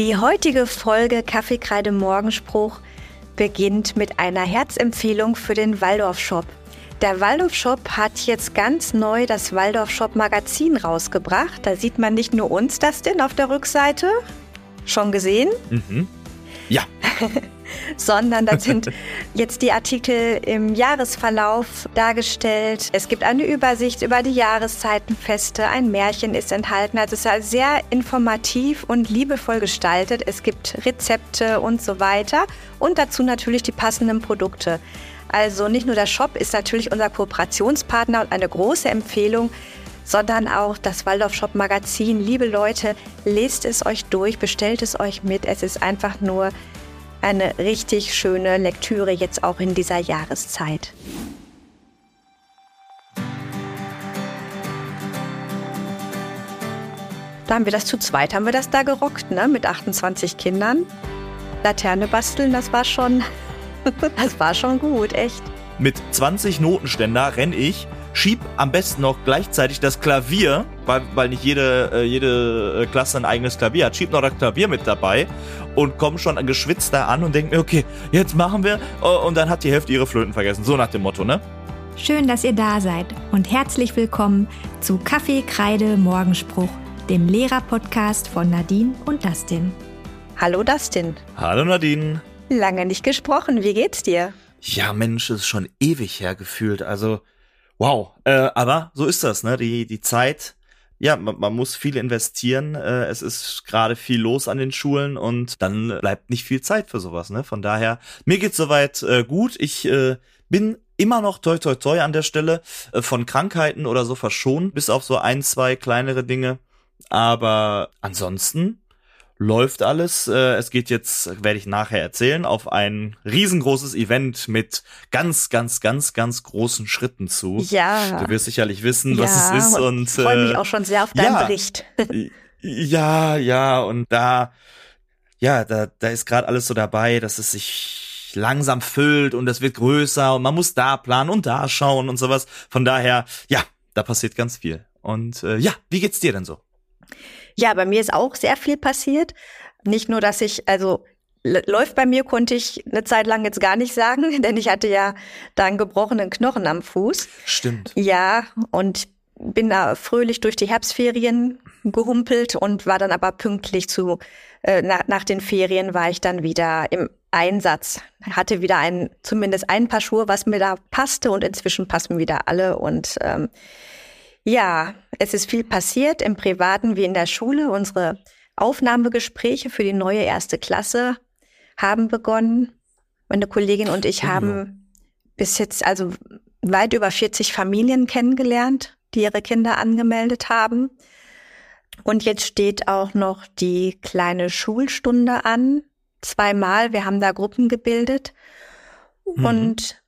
Die heutige Folge Kaffeekreide Morgenspruch beginnt mit einer Herzempfehlung für den Waldorf Shop. Der Waldorf Shop hat jetzt ganz neu das Waldorf Shop Magazin rausgebracht. Da sieht man nicht nur uns das denn auf der Rückseite. Schon gesehen? Mhm. Ja. sondern da sind jetzt die Artikel im Jahresverlauf dargestellt. Es gibt eine Übersicht über die Jahreszeitenfeste, ein Märchen ist enthalten. Also es ist sehr informativ und liebevoll gestaltet. Es gibt Rezepte und so weiter und dazu natürlich die passenden Produkte. Also nicht nur der Shop ist natürlich unser Kooperationspartner und eine große Empfehlung, sondern auch das Waldorf Shop Magazin. Liebe Leute, lest es euch durch, bestellt es euch mit. Es ist einfach nur eine richtig schöne Lektüre jetzt auch in dieser Jahreszeit. Da haben wir das zu zweit, haben wir das da gerockt, ne? Mit 28 Kindern. Laterne basteln, das war schon, das war schon gut, echt. Mit 20 Notenständer renn ich schieb am besten noch gleichzeitig das Klavier, weil, weil nicht jede, äh, jede äh, Klasse ein eigenes Klavier hat, schieb noch das Klavier mit dabei und komm schon geschwitzt da an und denk mir, okay, jetzt machen wir. Oh, und dann hat die Hälfte ihre Flöten vergessen. So nach dem Motto, ne? Schön, dass ihr da seid und herzlich willkommen zu Kaffee, Kreide, Morgenspruch, dem Lehrer-Podcast von Nadine und Dustin. Hallo Dustin. Hallo Nadine. Lange nicht gesprochen, wie geht's dir? Ja, Mensch, ist schon ewig hergefühlt. Also, Wow, äh, aber so ist das, ne? Die, die Zeit, ja, man, man muss viel investieren. Äh, es ist gerade viel los an den Schulen und dann bleibt nicht viel Zeit für sowas, ne? Von daher, mir geht's soweit äh, gut. Ich äh, bin immer noch toi toi toi an der Stelle äh, von Krankheiten oder so verschont, bis auf so ein, zwei kleinere Dinge. Aber ansonsten läuft alles. Äh, es geht jetzt, werde ich nachher erzählen, auf ein riesengroßes Event mit ganz, ganz, ganz, ganz großen Schritten zu. Ja. Du wirst sicherlich wissen, ja, was es ist. Und ich freue mich äh, auch schon sehr auf deinen ja, Bericht. ja, ja, und da, ja, da, da ist gerade alles so dabei, dass es sich langsam füllt und es wird größer und man muss da planen und da schauen und sowas. Von daher, ja, da passiert ganz viel. Und äh, ja, wie geht's dir denn so? Ja, bei mir ist auch sehr viel passiert. Nicht nur, dass ich, also läuft bei mir, konnte ich eine Zeit lang jetzt gar nicht sagen, denn ich hatte ja da einen gebrochenen Knochen am Fuß. Stimmt. Ja, und bin da fröhlich durch die Herbstferien gehumpelt und war dann aber pünktlich zu, äh, nach, nach den Ferien war ich dann wieder im Einsatz. Hatte wieder ein, zumindest ein Paar Schuhe, was mir da passte und inzwischen passen wieder alle und ähm, ja, es ist viel passiert im Privaten wie in der Schule. Unsere Aufnahmegespräche für die neue erste Klasse haben begonnen. Meine Kollegin und ich haben bis jetzt also weit über 40 Familien kennengelernt, die ihre Kinder angemeldet haben. Und jetzt steht auch noch die kleine Schulstunde an. Zweimal. Wir haben da Gruppen gebildet. Mhm. Und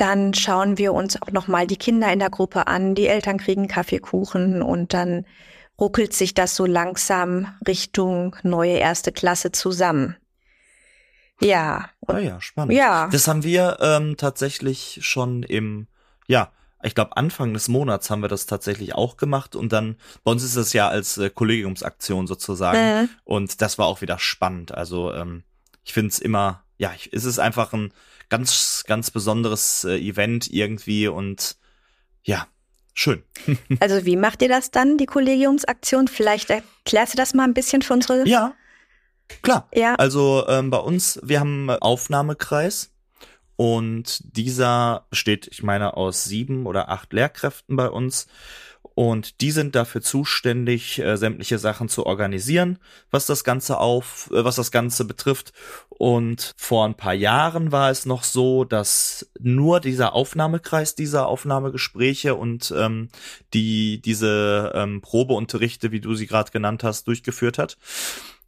dann schauen wir uns auch noch mal die Kinder in der Gruppe an. Die Eltern kriegen Kaffeekuchen und dann ruckelt sich das so langsam Richtung neue erste Klasse zusammen. Ja. Ah ja, spannend. Ja. Das haben wir ähm, tatsächlich schon im, ja, ich glaube Anfang des Monats haben wir das tatsächlich auch gemacht und dann bei uns ist es ja als äh, Kollegiumsaktion sozusagen äh. und das war auch wieder spannend. Also ähm, ich finde es immer, ja, ich, es ist einfach ein ganz, ganz besonderes äh, Event irgendwie und ja, schön. also wie macht ihr das dann, die Kollegiumsaktion? Vielleicht erklärst du das mal ein bisschen für unsere. Ja, klar. Ja. Also ähm, bei uns, wir haben Aufnahmekreis. Und dieser besteht, ich meine, aus sieben oder acht Lehrkräften bei uns. Und die sind dafür zuständig, äh, sämtliche Sachen zu organisieren, was das Ganze auf, äh, was das Ganze betrifft. Und vor ein paar Jahren war es noch so, dass nur dieser Aufnahmekreis dieser Aufnahmegespräche und ähm, die diese ähm, Probeunterrichte, wie du sie gerade genannt hast, durchgeführt hat.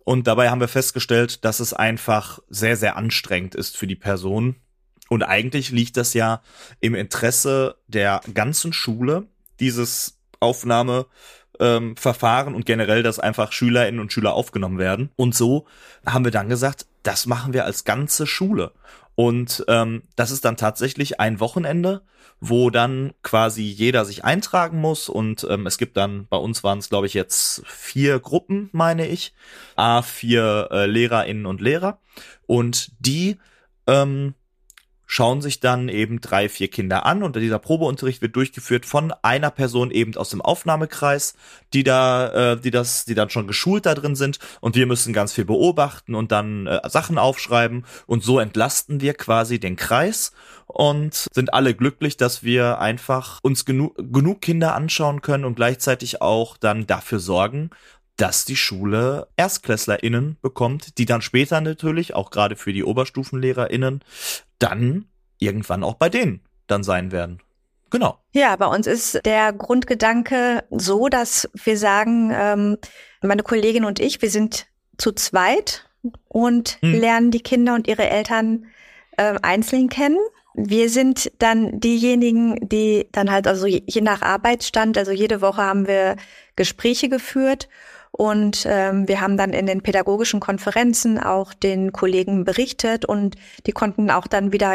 Und dabei haben wir festgestellt, dass es einfach sehr, sehr anstrengend ist für die Person. Und eigentlich liegt das ja im Interesse der ganzen Schule, dieses Aufnahme ähm, Verfahren und generell, dass einfach Schülerinnen und Schüler aufgenommen werden. Und so haben wir dann gesagt, das machen wir als ganze Schule. Und ähm, das ist dann tatsächlich ein Wochenende, wo dann quasi jeder sich eintragen muss. Und ähm, es gibt dann, bei uns waren es, glaube ich, jetzt vier Gruppen, meine ich. A, vier äh, Lehrerinnen und Lehrer. Und die ähm, schauen sich dann eben drei, vier Kinder an und dieser Probeunterricht wird durchgeführt von einer Person eben aus dem Aufnahmekreis, die da, äh, die das, die dann schon geschult da drin sind. Und wir müssen ganz viel beobachten und dann äh, Sachen aufschreiben. Und so entlasten wir quasi den Kreis und sind alle glücklich, dass wir einfach uns genu genug Kinder anschauen können und gleichzeitig auch dann dafür sorgen, dass die Schule ErstklässlerInnen bekommt, die dann später natürlich, auch gerade für die OberstufenlehrerInnen, dann irgendwann auch bei denen dann sein werden. Genau. Ja, bei uns ist der Grundgedanke so, dass wir sagen, ähm, meine Kollegin und ich, wir sind zu zweit und hm. lernen die Kinder und ihre Eltern äh, einzeln kennen. Wir sind dann diejenigen, die dann halt, also je, je nach Arbeitsstand, also jede Woche haben wir Gespräche geführt und ähm, wir haben dann in den pädagogischen Konferenzen auch den Kollegen berichtet und die konnten auch dann wieder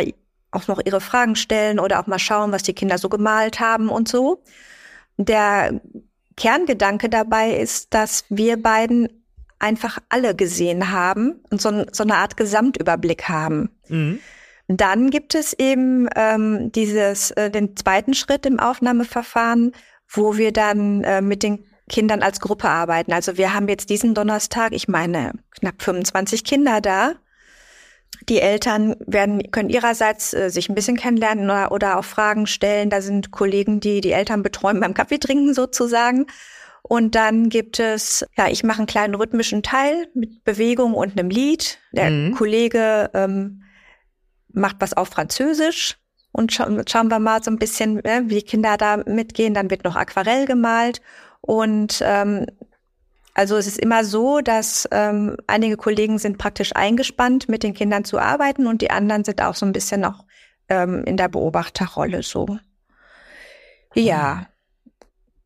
auch noch ihre Fragen stellen oder auch mal schauen, was die Kinder so gemalt haben und so. Der Kerngedanke dabei ist, dass wir beiden einfach alle gesehen haben und so, so eine Art Gesamtüberblick haben. Mhm. Dann gibt es eben ähm, dieses äh, den zweiten Schritt im Aufnahmeverfahren, wo wir dann äh, mit den Kindern als Gruppe arbeiten. Also wir haben jetzt diesen Donnerstag, ich meine, knapp 25 Kinder da. Die Eltern werden, können ihrerseits äh, sich ein bisschen kennenlernen oder, oder auch Fragen stellen. Da sind Kollegen, die die Eltern betreuen beim Kaffee trinken sozusagen. Und dann gibt es, ja, ich mache einen kleinen rhythmischen Teil mit Bewegung und einem Lied. Der mhm. Kollege ähm, macht was auf Französisch und scha schauen wir mal so ein bisschen, äh, wie Kinder da mitgehen. Dann wird noch Aquarell gemalt und ähm, also es ist immer so, dass ähm, einige Kollegen sind praktisch eingespannt, mit den Kindern zu arbeiten und die anderen sind auch so ein bisschen noch ähm, in der Beobachterrolle so. Ja.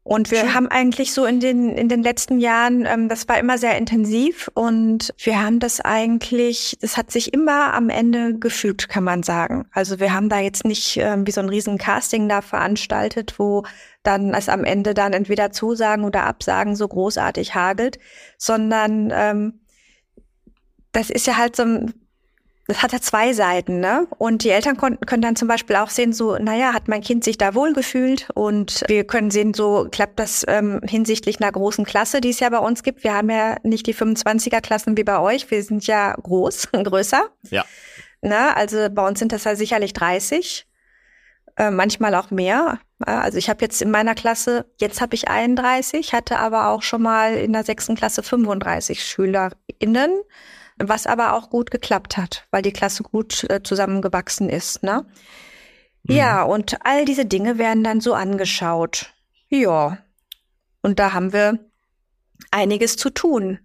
Und wir Schön. haben eigentlich so in den, in den letzten Jahren, ähm, das war immer sehr intensiv und wir haben das eigentlich, das hat sich immer am Ende gefügt, kann man sagen. Also wir haben da jetzt nicht ähm, wie so ein riesen Casting da veranstaltet, wo dann es am Ende dann entweder Zusagen oder Absagen so großartig hagelt, sondern ähm, das ist ja halt so ein das hat ja zwei Seiten, ne? Und die Eltern konnten, können dann zum Beispiel auch sehen, so, naja, hat mein Kind sich da wohlgefühlt? Und wir können sehen, so klappt das ähm, hinsichtlich einer großen Klasse, die es ja bei uns gibt. Wir haben ja nicht die 25er-Klassen wie bei euch. Wir sind ja groß, größer. Ja. Ne? Also bei uns sind das ja sicherlich 30. Äh, manchmal auch mehr. Also ich habe jetzt in meiner Klasse, jetzt habe ich 31, hatte aber auch schon mal in der sechsten Klasse 35 SchülerInnen was aber auch gut geklappt hat, weil die Klasse gut äh, zusammengewachsen ist. Ne? Mhm. Ja, und all diese Dinge werden dann so angeschaut. Ja, und da haben wir einiges zu tun.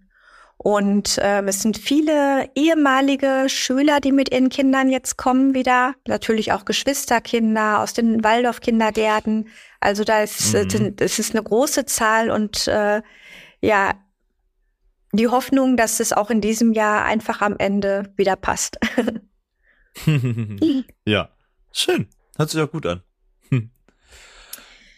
Und ähm, es sind viele ehemalige Schüler, die mit ihren Kindern jetzt kommen wieder. Natürlich auch Geschwisterkinder aus den Waldorf-Kindergärten. Also da ist äh, mhm. es ist eine große Zahl und äh, ja, die Hoffnung, dass es auch in diesem Jahr einfach am Ende wieder passt. ja, schön. Hört sich auch gut an.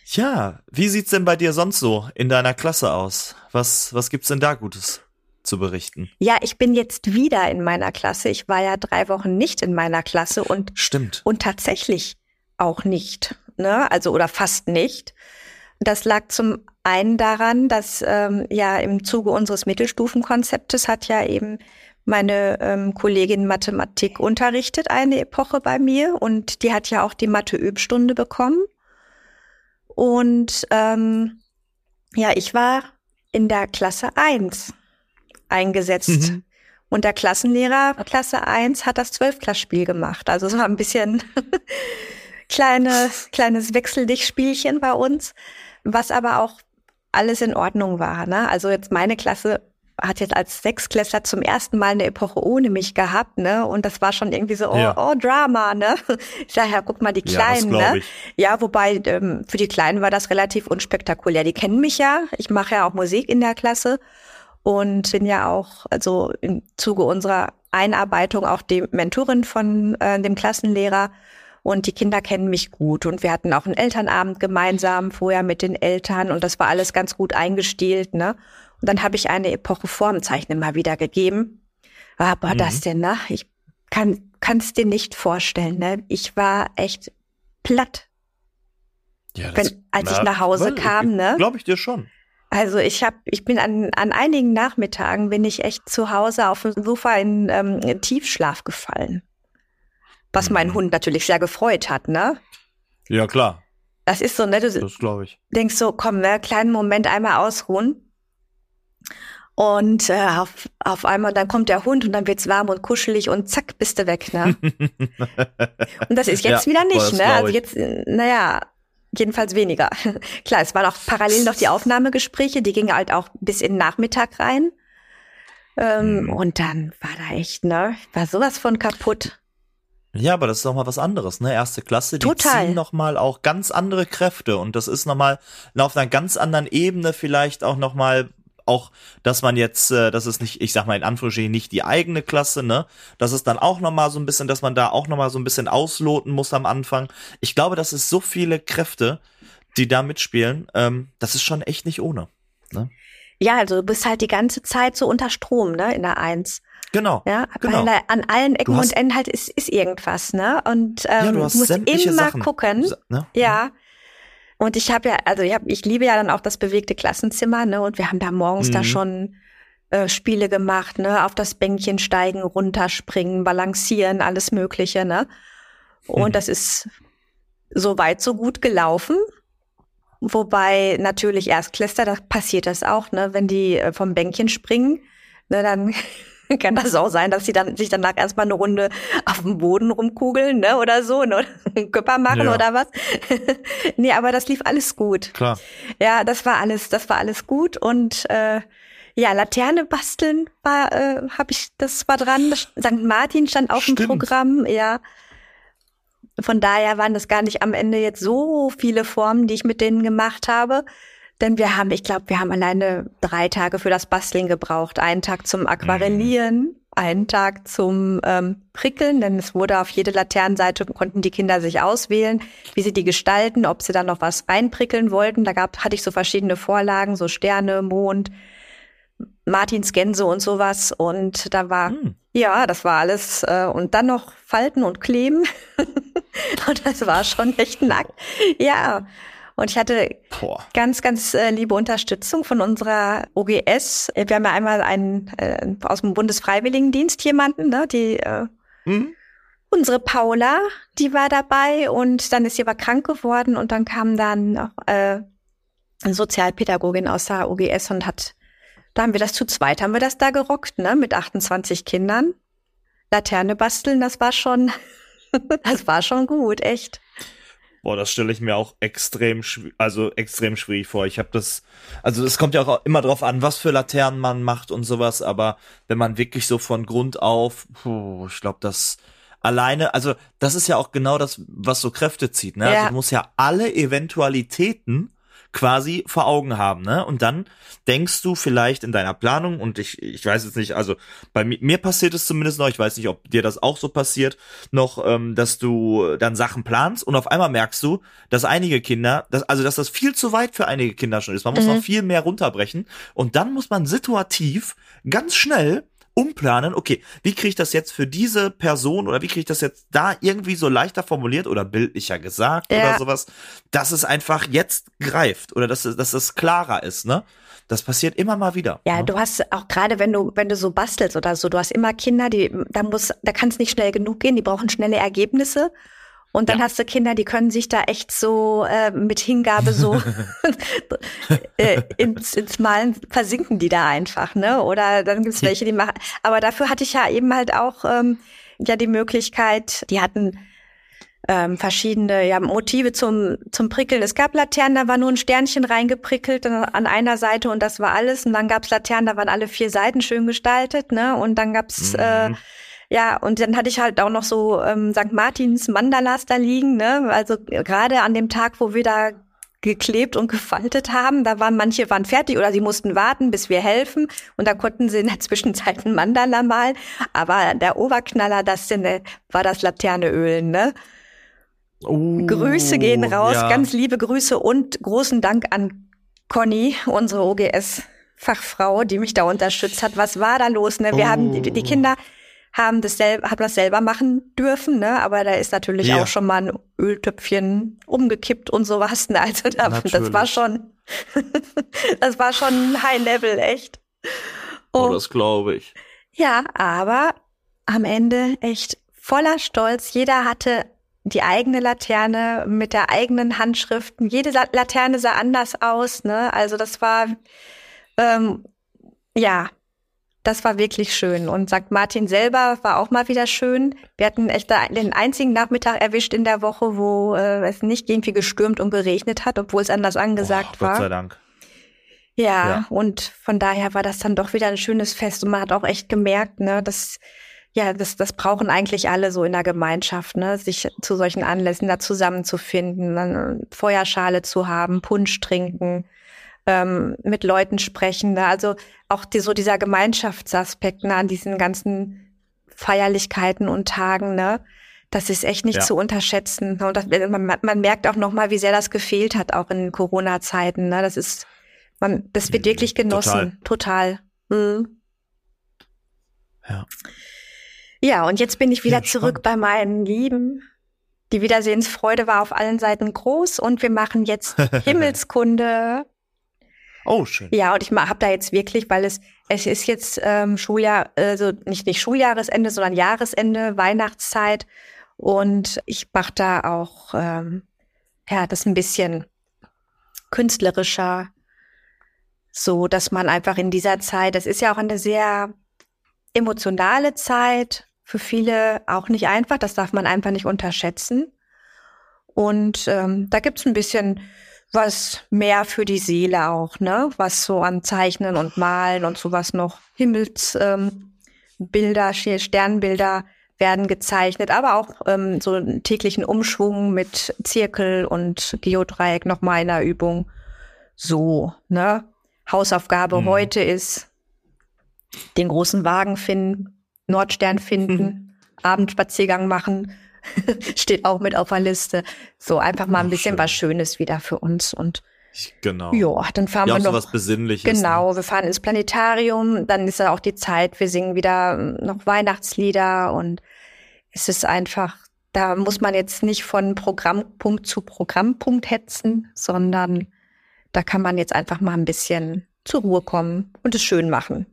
Ja, wie sieht's denn bei dir sonst so in deiner Klasse aus? Was, was gibt's denn da Gutes zu berichten? Ja, ich bin jetzt wieder in meiner Klasse. Ich war ja drei Wochen nicht in meiner Klasse und stimmt und tatsächlich auch nicht, ne? Also oder fast nicht. Das lag zum einen daran, dass ähm, ja im Zuge unseres Mittelstufenkonzeptes hat ja eben meine ähm, Kollegin Mathematik unterrichtet eine Epoche bei mir und die hat ja auch die Mathe-Übstunde bekommen. Und ähm, ja, ich war in der Klasse 1 eingesetzt. Mhm. Und der Klassenlehrer Klasse 1 hat das Zwölfklassspiel gemacht. Also es war ein bisschen kleine, kleines Wechseldichtspielchen bei uns, was aber auch alles in Ordnung war. Ne? Also jetzt meine Klasse hat jetzt als Sechsklässler zum ersten Mal eine Epoche ohne mich gehabt, ne? Und das war schon irgendwie so, oh, ja. oh Drama, ne? Ich sag ja, guck mal, die Kleinen, ja, ne? Ja, wobei ähm, für die Kleinen war das relativ unspektakulär. Die kennen mich ja. Ich mache ja auch Musik in der Klasse und bin ja auch, also im Zuge unserer Einarbeitung auch die Mentorin von äh, dem Klassenlehrer und die Kinder kennen mich gut und wir hatten auch einen Elternabend gemeinsam vorher mit den Eltern und das war alles ganz gut eingestielt, ne? Und dann habe ich eine Epoche Formzeichnen mal wieder gegeben. Aber mhm. das denn, ne? Ich kann kann's dir nicht vorstellen, ne? Ich war echt platt. Ja, das, Wenn, als na, ich nach Hause kam, ne? Glaube ich dir schon. Also ich habe, ich bin an, an einigen Nachmittagen bin ich echt zu Hause auf dem Sofa in ähm, Tiefschlaf gefallen. Was mhm. mein Hund natürlich sehr gefreut hat, ne? Ja, klar. Das ist so, ne? Du das glaube ich. denkst so, komm, ne, kleinen Moment einmal ausruhen. Und äh, auf, auf einmal, dann kommt der Hund und dann wird's warm und kuschelig und zack, bist du weg, ne? und das ist jetzt ja, wieder nicht, ne? Also jetzt, naja, jedenfalls weniger. Klar, es waren auch parallel noch die Aufnahmegespräche, die gingen halt auch bis in den Nachmittag rein. Ähm, mhm. Und dann war da echt, ne? War sowas von kaputt. Ja, aber das ist noch mal was anderes, ne? Erste Klasse, die Total. ziehen noch mal auch ganz andere Kräfte und das ist noch mal auf einer ganz anderen Ebene vielleicht auch noch mal auch, dass man jetzt, äh, das ist nicht, ich sag mal in Anführungsstrichen nicht die eigene Klasse, ne? Das ist dann auch noch mal so ein bisschen, dass man da auch noch mal so ein bisschen ausloten muss am Anfang. Ich glaube, das ist so viele Kräfte, die da mitspielen. Ähm, das ist schon echt nicht ohne. Ne? Ja, also du bist halt die ganze Zeit so unter Strom, ne, in der Eins. Genau. Ja, genau. weil an allen Ecken hast, und Enden halt ist, ist irgendwas, ne? Und ähm, ja, du, du musst immer Sachen, gucken. Ne? Ja. Und ich habe ja, also ich, hab, ich liebe ja dann auch das bewegte Klassenzimmer, ne? Und wir haben da morgens mhm. da schon äh, Spiele gemacht, ne? Auf das Bänkchen steigen, runterspringen, balancieren, alles Mögliche, ne? Und mhm. das ist so weit so gut gelaufen. Wobei natürlich Erstklässler, da passiert das auch, ne? Wenn die äh, vom Bänkchen springen, ne, dann kann das auch sein, dass sie dann sich danach erstmal eine Runde auf dem Boden rumkugeln, ne, oder so, ne, einen Körper machen ja. oder was. nee, aber das lief alles gut. Klar. Ja, das war alles, das war alles gut und äh, ja, Laterne basteln war, äh, habe ich, das war dran. St. Martin stand auf Stimmt. dem Programm, ja. Von daher waren das gar nicht am Ende jetzt so viele Formen, die ich mit denen gemacht habe. Denn wir haben, ich glaube, wir haben alleine drei Tage für das Basteln gebraucht. Einen Tag zum Aquarellieren, mhm. einen Tag zum ähm, Prickeln, denn es wurde auf jede Laternenseite, konnten die Kinder sich auswählen, wie sie die gestalten, ob sie da noch was reinprickeln wollten. Da gab, hatte ich so verschiedene Vorlagen, so Sterne, Mond, Martins Gänse und sowas. Und da war, mhm. ja, das war alles. Äh, und dann noch Falten und Kleben. und das war schon echt nackt. Ja. Und ich hatte Boah. ganz, ganz äh, liebe Unterstützung von unserer OGS. Wir haben ja einmal einen äh, aus dem Bundesfreiwilligendienst jemanden, ne, die äh, mhm. unsere Paula, die war dabei und dann ist sie aber krank geworden und dann kam dann noch äh, eine Sozialpädagogin aus der OGS und hat, da haben wir das zu zweit, haben wir das da gerockt, ne, mit 28 Kindern. Laterne basteln, das war schon, das war schon gut, echt. Boah, das stelle ich mir auch extrem, also extrem schwierig vor. Ich habe das, also es kommt ja auch immer drauf an, was für Laternen man macht und sowas, aber wenn man wirklich so von Grund auf, puh, ich glaube, das alleine, also das ist ja auch genau das, was so Kräfte zieht, ne? Also ja. Also du musst ja alle Eventualitäten quasi vor Augen haben, ne? Und dann denkst du vielleicht in deiner Planung und ich ich weiß jetzt nicht, also bei mir, mir passiert es zumindest noch, ich weiß nicht, ob dir das auch so passiert, noch, ähm, dass du dann Sachen planst und auf einmal merkst du, dass einige Kinder, dass, also dass das viel zu weit für einige Kinder schon ist. Man muss mhm. noch viel mehr runterbrechen und dann muss man situativ ganz schnell umplanen, okay, wie kriege ich das jetzt für diese Person oder wie kriege ich das jetzt da irgendwie so leichter formuliert oder bildlicher gesagt ja. oder sowas, dass es einfach jetzt greift oder dass es, dass es klarer ist, ne? Das passiert immer mal wieder. Ja, ne? du hast auch gerade, wenn du, wenn du so bastelst oder so, du hast immer Kinder, die, da muss, da kann es nicht schnell genug gehen, die brauchen schnelle Ergebnisse. Und dann ja. hast du Kinder, die können sich da echt so äh, mit Hingabe so äh, ins, ins Malen versinken die da einfach, ne? Oder dann gibt's welche, die machen. Aber dafür hatte ich ja eben halt auch ähm, ja die Möglichkeit, die hatten ähm, verschiedene ja, Motive zum, zum Prickeln. Es gab Laternen, da war nur ein Sternchen reingeprickelt an einer Seite und das war alles. Und dann gab's Laternen, da waren alle vier Seiten schön gestaltet, ne? Und dann gab's äh, mhm. äh, ja, und dann hatte ich halt auch noch so ähm, St. Martins Mandalas da liegen, ne? Also gerade an dem Tag, wo wir da geklebt und gefaltet haben. Da waren manche waren fertig oder sie mussten warten, bis wir helfen. Und da konnten sie in der Zwischenzeit ein Mandala malen. Aber der Oberknaller, das denn, war das Laterneöl, ne? Oh, Grüße gehen raus, ja. ganz liebe Grüße und großen Dank an Conny, unsere OGS Fachfrau, die mich da unterstützt hat. Was war da los? Ne? Wir oh. haben die, die, Kinder haben das selber, haben das selber machen dürfen, ne? Aber da ist natürlich ja. auch schon mal ein Öltöpfchen umgekippt und sowas. Ne? Also da, das war schon, das war schon High Level, echt. Oh, oh das glaube ich. Ja, aber am Ende echt voller Stolz. Jeder hatte die eigene Laterne mit der eigenen Handschrift. Jede Laterne sah anders aus, ne? Also das war ähm, ja, das war wirklich schön. Und St. Martin selber war auch mal wieder schön. Wir hatten echt den einzigen Nachmittag erwischt in der Woche, wo äh, es nicht irgendwie gestürmt und geregnet hat, obwohl es anders angesagt oh, war. Gott sei Dank. Ja, ja, und von daher war das dann doch wieder ein schönes Fest und man hat auch echt gemerkt, ne, dass ja, das, das brauchen eigentlich alle so in der Gemeinschaft, ne, sich zu solchen Anlässen da zusammenzufinden, dann Feuerschale zu haben, Punsch trinken, ähm, mit Leuten sprechen. Ne? Also auch die, so dieser Gemeinschaftsaspekt ne, an diesen ganzen Feierlichkeiten und Tagen, ne? Das ist echt nicht ja. zu unterschätzen. Und das, man, man merkt auch noch wie sehr das gefehlt hat, auch in Corona-Zeiten. Ne? Das ist, man, das wird mhm. wirklich genossen. Total. Total. Mhm. Ja. Ja, und jetzt bin ich wieder ja, zurück bei meinen Lieben. Die Wiedersehensfreude war auf allen Seiten groß und wir machen jetzt Himmelskunde Oh, schön. Ja, und ich habe da jetzt wirklich, weil es es ist jetzt ähm, Schuljahr, also nicht nicht Schuljahresende, sondern Jahresende, Weihnachtszeit und ich mache da auch ähm, ja das ein bisschen künstlerischer, so dass man einfach in dieser Zeit, das ist ja auch eine sehr emotionale Zeit für viele auch nicht einfach, das darf man einfach nicht unterschätzen. Und ähm, da gibt's ein bisschen was mehr für die Seele auch, ne? Was so an Zeichnen und Malen und sowas noch. Himmelsbilder, ähm, Sternbilder werden gezeichnet, aber auch ähm, so einen täglichen Umschwung mit Zirkel und Geodreieck noch mal in der Übung. So, ne? Hausaufgabe mhm. heute ist den großen Wagen finden, Nordstern finden, mhm. Abendspaziergang machen, steht auch mit auf der Liste. So einfach mal ein bisschen schön. was Schönes wieder für uns und Genau. Ja, dann fahren ja, wir noch. So was Besinnliches. Genau, ne? wir fahren ins Planetarium, dann ist ja auch die Zeit, wir singen wieder ähm, noch Weihnachtslieder und es ist einfach, da muss man jetzt nicht von Programmpunkt zu Programmpunkt hetzen, sondern da kann man jetzt einfach mal ein bisschen zur Ruhe kommen und es schön machen.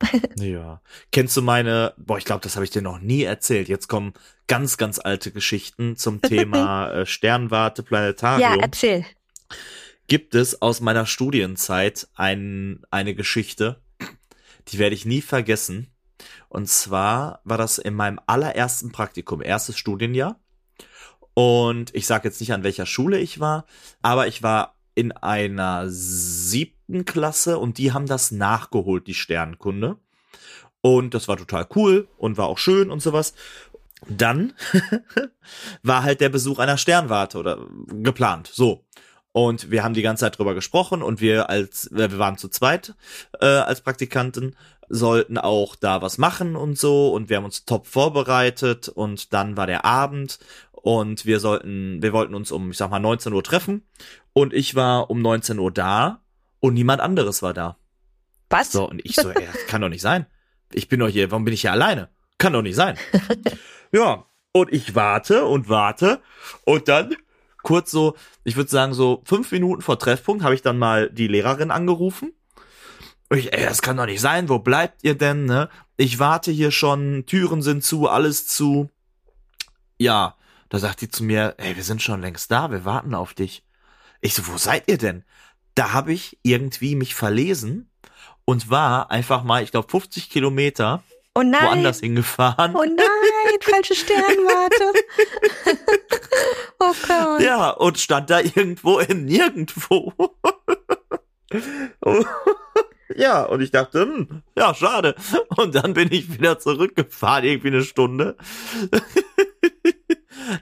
ja. Kennst du meine, boah, ich glaube, das habe ich dir noch nie erzählt. Jetzt kommen ganz, ganz alte Geschichten zum Thema äh, Sternwarte, Planetarium. Ja, erzähl. Gibt es aus meiner Studienzeit ein, eine Geschichte, die werde ich nie vergessen. Und zwar war das in meinem allerersten Praktikum, erstes Studienjahr. Und ich sage jetzt nicht, an welcher Schule ich war, aber ich war in einer siebten Klasse und die haben das nachgeholt, die Sternkunde. Und das war total cool und war auch schön und sowas. Dann war halt der Besuch einer Sternwarte oder geplant. So. Und wir haben die ganze Zeit drüber gesprochen und wir als, wir waren zu zweit äh, als Praktikanten, sollten auch da was machen und so und wir haben uns top vorbereitet und dann war der Abend und wir sollten, wir wollten uns um, ich sag mal, 19 Uhr treffen und ich war um 19 Uhr da und niemand anderes war da. Was? So, und ich so, ey, das kann doch nicht sein. Ich bin doch hier, warum bin ich hier alleine? Kann doch nicht sein. ja, und ich warte und warte und dann kurz so, ich würde sagen so fünf Minuten vor Treffpunkt habe ich dann mal die Lehrerin angerufen. Und ich, ey, das kann doch nicht sein, wo bleibt ihr denn, ne? Ich warte hier schon, Türen sind zu, alles zu. Ja, da sagt die zu mir, ey, wir sind schon längst da, wir warten auf dich. Ich so, wo seid ihr denn? Da habe ich irgendwie mich verlesen und war einfach mal, ich glaube, 50 Kilometer oh woanders hingefahren. Oh nein, falsche Sternwarte. oh Gott. Ja, und stand da irgendwo in nirgendwo. ja, und ich dachte, hm, ja, schade. Und dann bin ich wieder zurückgefahren, irgendwie eine Stunde.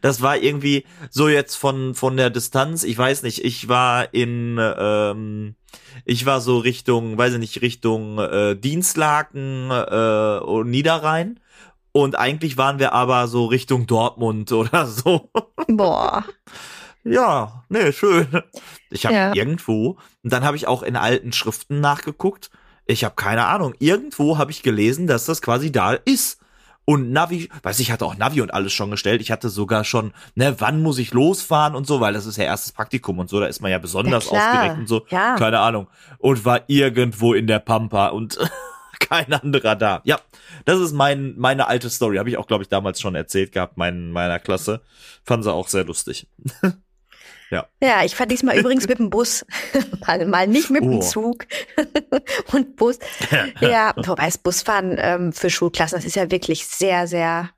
das war irgendwie so jetzt von von der Distanz. Ich weiß nicht. Ich war in, ähm, ich war so Richtung, weiß ich nicht, Richtung äh, Dienstlaken äh, und Niederrhein. Und eigentlich waren wir aber so Richtung Dortmund oder so. Boah. Ja, nee, schön. Ich habe ja. irgendwo, und dann habe ich auch in alten Schriften nachgeguckt. Ich habe keine Ahnung. Irgendwo habe ich gelesen, dass das quasi da ist. Und Navi, weiß ich, hatte auch Navi und alles schon gestellt. Ich hatte sogar schon, ne, wann muss ich losfahren und so, weil das ist ja erstes Praktikum und so, da ist man ja besonders ja, aufgeregt und so. Ja. Keine Ahnung. Und war irgendwo in der Pampa und kein anderer da. Ja, das ist mein, meine alte Story. Habe ich auch, glaube ich, damals schon erzählt gehabt, mein, meiner Klasse. Fanden sie auch sehr lustig. Ja. Ja, ich fahre diesmal übrigens mit dem Bus. mal, mal nicht mit dem oh. Zug und Bus. ja, wobei das Busfahren ähm, für Schulklassen, das ist ja wirklich sehr, sehr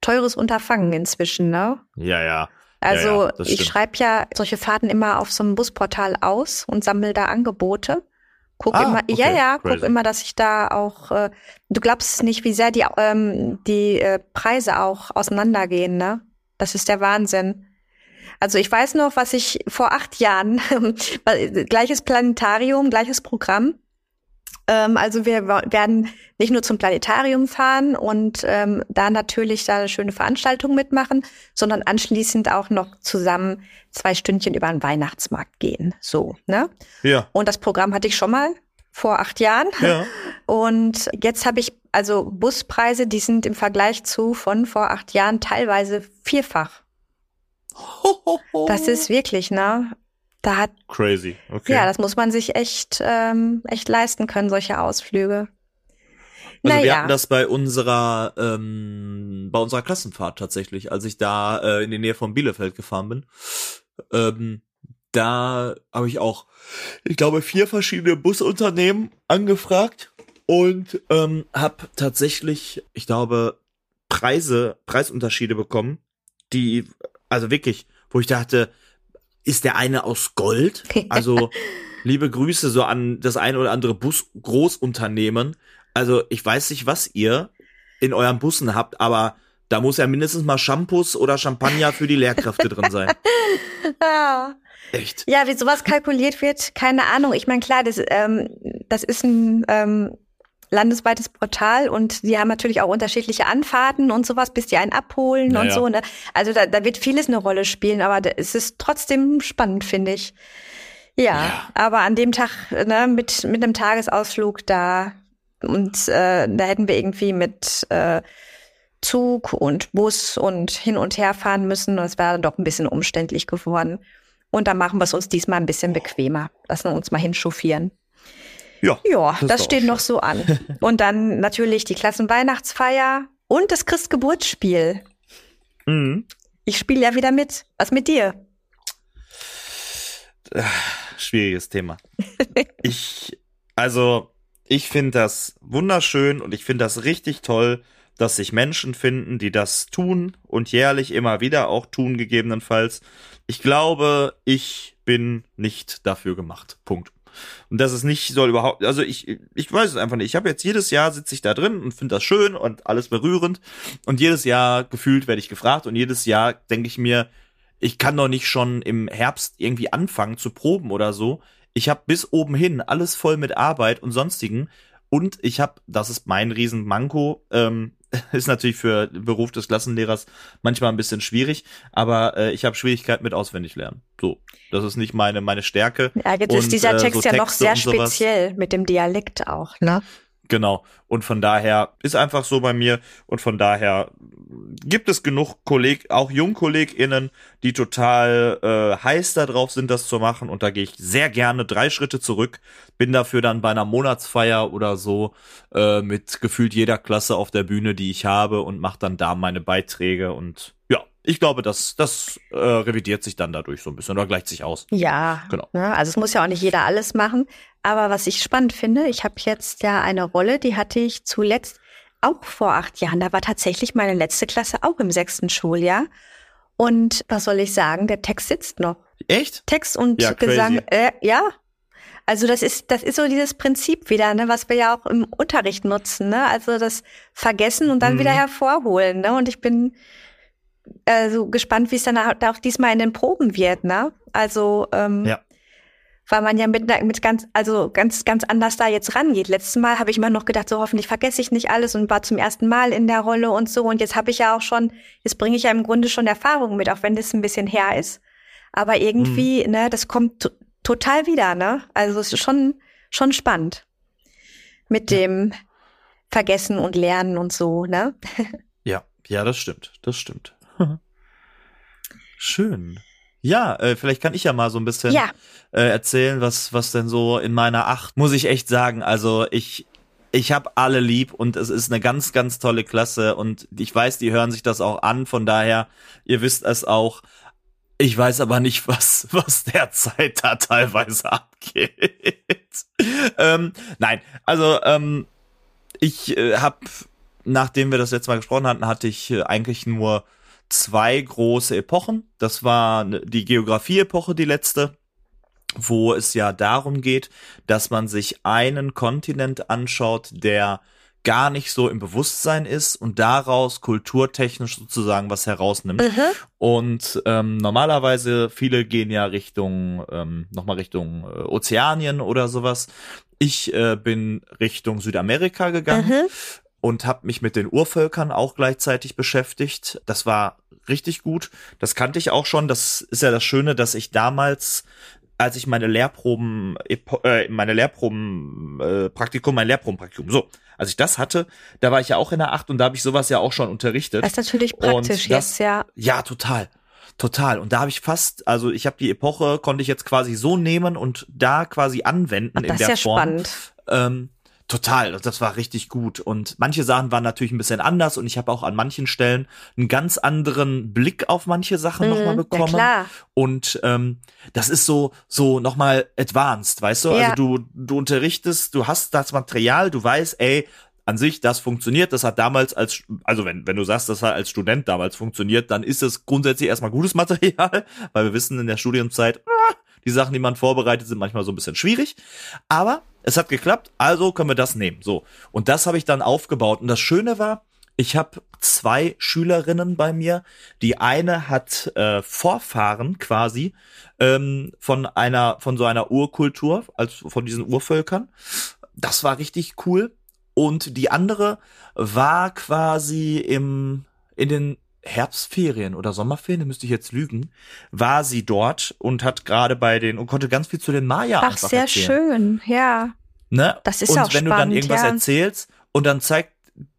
teures Unterfangen inzwischen, ne? Ja, ja. Also ja, ja, ich schreibe ja solche Fahrten immer auf so einem Busportal aus und sammle da Angebote. Guck ah, immer, okay. ja, ja, Crazy. guck immer, dass ich da auch, äh, du glaubst nicht, wie sehr die, ähm, die äh, Preise auch auseinandergehen, ne? Das ist der Wahnsinn. Also ich weiß noch, was ich vor acht Jahren, gleiches Planetarium, gleiches Programm. Ähm, also wir werden nicht nur zum Planetarium fahren und ähm, da natürlich da eine schöne Veranstaltung mitmachen, sondern anschließend auch noch zusammen zwei Stündchen über den Weihnachtsmarkt gehen. So, ne? Ja. Und das Programm hatte ich schon mal vor acht Jahren. Ja. Und jetzt habe ich also Buspreise, die sind im Vergleich zu von vor acht Jahren teilweise vierfach. Das ist wirklich, ne? Da hat crazy. Okay. Ja, das muss man sich echt ähm, echt leisten können, solche Ausflüge. Also naja. wir hatten das bei unserer ähm, bei unserer Klassenfahrt tatsächlich, als ich da äh, in die Nähe von Bielefeld gefahren bin. Ähm, da habe ich auch, ich glaube, vier verschiedene Busunternehmen angefragt und ähm, habe tatsächlich, ich glaube, Preise, Preisunterschiede bekommen, die also wirklich, wo ich dachte, ist der eine aus Gold? Also liebe Grüße so an das eine oder andere Bus Großunternehmen. Also ich weiß nicht, was ihr in euren Bussen habt, aber da muss ja mindestens mal Shampoos oder Champagner für die Lehrkräfte drin sein. Ja. Echt? Ja, wie sowas kalkuliert wird, keine Ahnung. Ich meine, klar, das, ähm, das ist ein ähm, landesweites Portal und die haben natürlich auch unterschiedliche Anfahrten und sowas, bis die einen abholen naja. und so. Ne? Also da, da wird vieles eine Rolle spielen, aber es ist trotzdem spannend, finde ich. Ja, ja, aber an dem Tag ne, mit mit einem Tagesausflug da und äh, da hätten wir irgendwie mit äh, Zug und Bus und hin und her fahren müssen. Das wäre doch ein bisschen umständlich geworden. Und da machen wir es uns diesmal ein bisschen bequemer. Lassen uns mal hinchauffieren. Ja, ja das, das steht noch so an. Und dann natürlich die Klassenweihnachtsfeier und das Christgeburtsspiel. Mhm. Ich spiele ja wieder mit. Was mit dir? Schwieriges Thema. ich, also, ich finde das wunderschön und ich finde das richtig toll, dass sich Menschen finden, die das tun und jährlich immer wieder auch tun, gegebenenfalls. Ich glaube, ich bin nicht dafür gemacht. Punkt. Und das ist nicht, soll überhaupt, also ich, ich weiß es einfach nicht. Ich habe jetzt jedes Jahr sitze ich da drin und finde das schön und alles berührend. Und jedes Jahr gefühlt werde ich gefragt und jedes Jahr denke ich mir, ich kann doch nicht schon im Herbst irgendwie anfangen zu proben oder so. Ich habe bis oben hin alles voll mit Arbeit und sonstigen. Und ich habe, das ist mein Riesenmanko, ähm, ist natürlich für den Beruf des Klassenlehrers manchmal ein bisschen schwierig, aber äh, ich habe Schwierigkeiten mit Auswendiglernen. So, das ist nicht meine meine Stärke. Ja, jetzt und, ist dieser Text äh, so ja noch sehr speziell mit dem Dialekt auch, ne? Genau. Und von daher ist einfach so bei mir und von daher gibt es genug Kolleg, auch JungkollegInnen, die total äh, heiß darauf sind, das zu machen. Und da gehe ich sehr gerne drei Schritte zurück, bin dafür dann bei einer Monatsfeier oder so äh, mit gefühlt jeder Klasse auf der Bühne, die ich habe und mache dann da meine Beiträge und ja, ich glaube, das, das äh, revidiert sich dann dadurch so ein bisschen oder gleicht sich aus. Ja, genau. Ne, also es muss ja auch nicht jeder alles machen. Aber was ich spannend finde, ich habe jetzt ja eine Rolle, die hatte ich zuletzt auch vor acht Jahren. Da war tatsächlich meine letzte Klasse auch im sechsten Schuljahr. Und was soll ich sagen? Der Text sitzt noch. Echt? Text und ja, Gesang, äh, ja. Also das ist, das ist so dieses Prinzip wieder, ne, was wir ja auch im Unterricht nutzen, ne? Also das Vergessen und dann mhm. wieder hervorholen, ne? Und ich bin äh, so gespannt, wie es dann auch diesmal in den Proben wird, ne? Also ähm, ja. Weil man ja mit, mit ganz, also ganz, ganz anders da jetzt rangeht. Letztes Mal habe ich immer noch gedacht, so hoffentlich vergesse ich nicht alles und war zum ersten Mal in der Rolle und so. Und jetzt habe ich ja auch schon, jetzt bringe ich ja im Grunde schon Erfahrung mit, auch wenn das ein bisschen her ist. Aber irgendwie, mhm. ne, das kommt total wieder, ne? Also es ist schon, schon spannend. Mit dem Vergessen und Lernen und so, ne? ja, ja, das stimmt, das stimmt. Schön. Ja, äh, vielleicht kann ich ja mal so ein bisschen ja. äh, erzählen, was was denn so in meiner Acht, muss ich echt sagen. Also ich ich habe alle lieb und es ist eine ganz ganz tolle Klasse und ich weiß, die hören sich das auch an. Von daher, ihr wisst es auch. Ich weiß aber nicht, was was derzeit da teilweise abgeht. ähm, nein, also ähm, ich äh, habe, nachdem wir das letzte Mal gesprochen hatten, hatte ich äh, eigentlich nur zwei große Epochen. Das war die Geografie-Epoche, die letzte, wo es ja darum geht, dass man sich einen Kontinent anschaut, der gar nicht so im Bewusstsein ist und daraus kulturtechnisch sozusagen was herausnimmt. Mhm. Und ähm, normalerweise viele gehen ja Richtung ähm, nochmal Richtung äh, Ozeanien oder sowas. Ich äh, bin Richtung Südamerika gegangen. Mhm und habe mich mit den Urvölkern auch gleichzeitig beschäftigt. Das war richtig gut. Das kannte ich auch schon. Das ist ja das Schöne, dass ich damals als ich meine Lehrproben, äh, meine Lehrproben, äh, Praktikum, mein Lehrprobenpraktikum, so, als ich das hatte, da war ich ja auch in der Acht und da habe ich sowas ja auch schon unterrichtet. Das ist natürlich praktisch das, jetzt, ja. Ja, total. Total. Und da habe ich fast, also ich habe die Epoche, konnte ich jetzt quasi so nehmen und da quasi anwenden Ach, in der ja Form. Spannend. Ähm, Total, das war richtig gut. Und manche Sachen waren natürlich ein bisschen anders und ich habe auch an manchen Stellen einen ganz anderen Blick auf manche Sachen mhm, nochmal bekommen. Ja, klar. Und ähm, das ist so, so nochmal advanced, weißt du? Ja. Also du, du unterrichtest, du hast das Material, du weißt, ey, an sich, das funktioniert, das hat damals als, also wenn, wenn du sagst, das hat als Student damals funktioniert, dann ist es grundsätzlich erstmal gutes Material, weil wir wissen in der Studienzeit, ah, die Sachen, die man vorbereitet, sind manchmal so ein bisschen schwierig. Aber es hat geklappt, also können wir das nehmen. So. Und das habe ich dann aufgebaut. Und das Schöne war, ich habe zwei Schülerinnen bei mir. Die eine hat äh, Vorfahren quasi ähm, von einer von so einer Urkultur, also von diesen Urvölkern. Das war richtig cool. Und die andere war quasi im in den Herbstferien oder Sommerferien, müsste ich jetzt lügen, war sie dort und hat gerade bei den und konnte ganz viel zu den Maya Ach, sehr erzählen. schön, ja. Ne? Das ist und auch wenn spannend, du dann irgendwas ja. erzählst und dann zeigt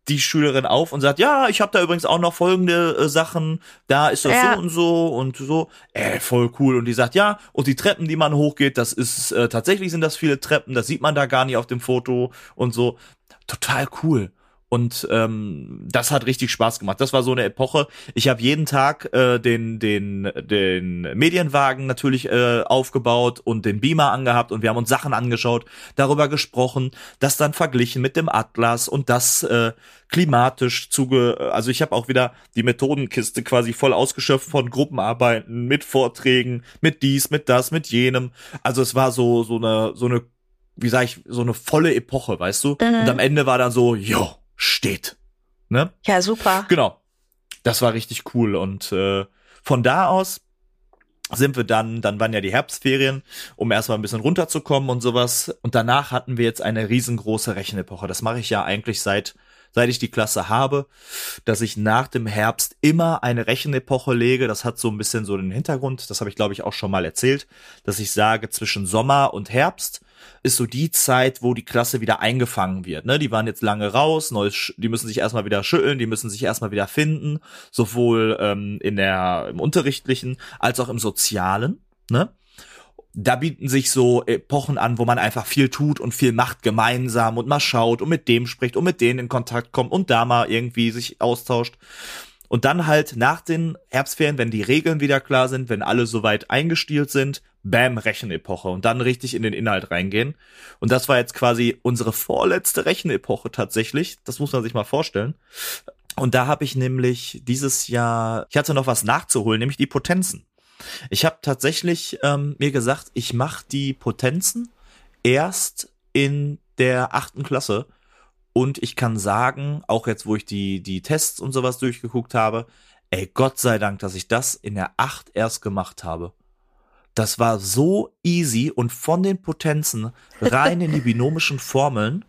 die Schülerin auf und sagt, ja, ich habe da übrigens auch noch folgende äh, Sachen, da ist das ja. so und so und so, äh, voll cool. Und die sagt, ja, und die Treppen, die man hochgeht, das ist, äh, tatsächlich sind das viele Treppen, das sieht man da gar nicht auf dem Foto und so. Total cool. Und ähm, das hat richtig Spaß gemacht. Das war so eine Epoche. Ich habe jeden Tag äh, den den den Medienwagen natürlich äh, aufgebaut und den Beamer angehabt und wir haben uns Sachen angeschaut, darüber gesprochen, das dann verglichen mit dem Atlas und das äh, klimatisch zuge. Also ich habe auch wieder die Methodenkiste quasi voll ausgeschöpft von Gruppenarbeiten mit Vorträgen, mit dies, mit das, mit jenem. Also es war so so eine so eine wie sag ich so eine volle Epoche, weißt du? Mhm. Und am Ende war dann so, jo steht. Ne? Ja, super. Genau. Das war richtig cool. Und äh, von da aus sind wir dann, dann waren ja die Herbstferien, um erstmal ein bisschen runterzukommen und sowas. Und danach hatten wir jetzt eine riesengroße Rechenepoche. Das mache ich ja eigentlich seit seit ich die Klasse habe, dass ich nach dem Herbst immer eine Rechenepoche lege. Das hat so ein bisschen so den Hintergrund, das habe ich glaube ich auch schon mal erzählt, dass ich sage, zwischen Sommer und Herbst ist so die Zeit, wo die Klasse wieder eingefangen wird. Ne? Die waren jetzt lange raus, neues, die müssen sich erstmal wieder schütteln, die müssen sich erstmal wieder finden, sowohl ähm, in der im unterrichtlichen als auch im sozialen. Ne? da bieten sich so Epochen an, wo man einfach viel tut und viel macht gemeinsam und mal schaut und mit dem spricht und mit denen in Kontakt kommt und da mal irgendwie sich austauscht. Und dann halt nach den Herbstferien, wenn die Regeln wieder klar sind, wenn alle soweit eingestielt sind, bam, Rechenepoche und dann richtig in den Inhalt reingehen. Und das war jetzt quasi unsere vorletzte Rechenepoche tatsächlich. Das muss man sich mal vorstellen. Und da habe ich nämlich dieses Jahr, ich hatte noch was nachzuholen, nämlich die Potenzen. Ich habe tatsächlich ähm, mir gesagt, ich mache die Potenzen erst in der achten Klasse. Und ich kann sagen, auch jetzt, wo ich die, die Tests und sowas durchgeguckt habe, ey, Gott sei Dank, dass ich das in der 8 erst gemacht habe. Das war so easy und von den Potenzen rein in die binomischen Formeln.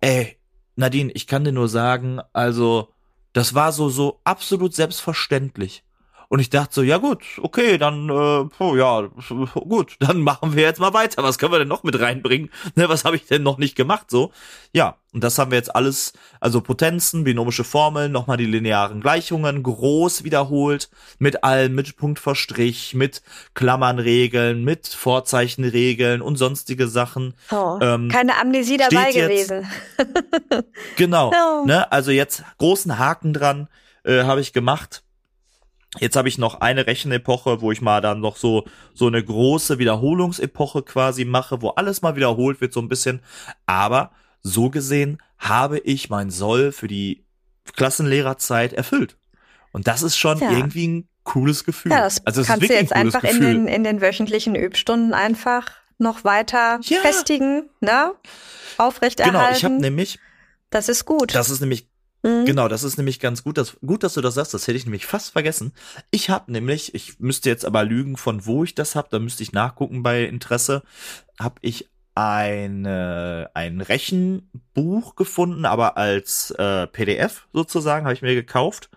Ey, Nadine, ich kann dir nur sagen, also, das war so, so absolut selbstverständlich. Und ich dachte so, ja gut, okay, dann, äh, oh, ja, gut, dann machen wir jetzt mal weiter. Was können wir denn noch mit reinbringen? Ne, was habe ich denn noch nicht gemacht? So, ja, und das haben wir jetzt alles, also Potenzen, binomische Formeln, nochmal die linearen Gleichungen, groß wiederholt, mit allem, mit Punkt vor Strich, mit Klammernregeln, mit Vorzeichenregeln und sonstige Sachen. Oh, ähm, keine Amnesie dabei gewesen. genau, oh. ne, also jetzt großen Haken dran äh, habe ich gemacht Jetzt habe ich noch eine Rechenepoche, wo ich mal dann noch so so eine große Wiederholungsepoche quasi mache, wo alles mal wiederholt wird so ein bisschen. Aber so gesehen habe ich mein Soll für die Klassenlehrerzeit erfüllt. Und das ist schon ja. irgendwie ein cooles Gefühl. Ja, das also kannst du jetzt ein einfach in den, in den wöchentlichen Übstunden einfach noch weiter ja. festigen, ne? Aufrechterhalten. Genau, ich habe nämlich. Das ist gut. Das ist nämlich Mhm. Genau, das ist nämlich ganz gut. Dass, gut, dass du das sagst. Das hätte ich nämlich fast vergessen. Ich habe nämlich, ich müsste jetzt aber lügen, von wo ich das habe. Da müsste ich nachgucken bei Interesse. Habe ich eine, ein Rechenbuch gefunden, aber als äh, PDF sozusagen habe ich mir gekauft.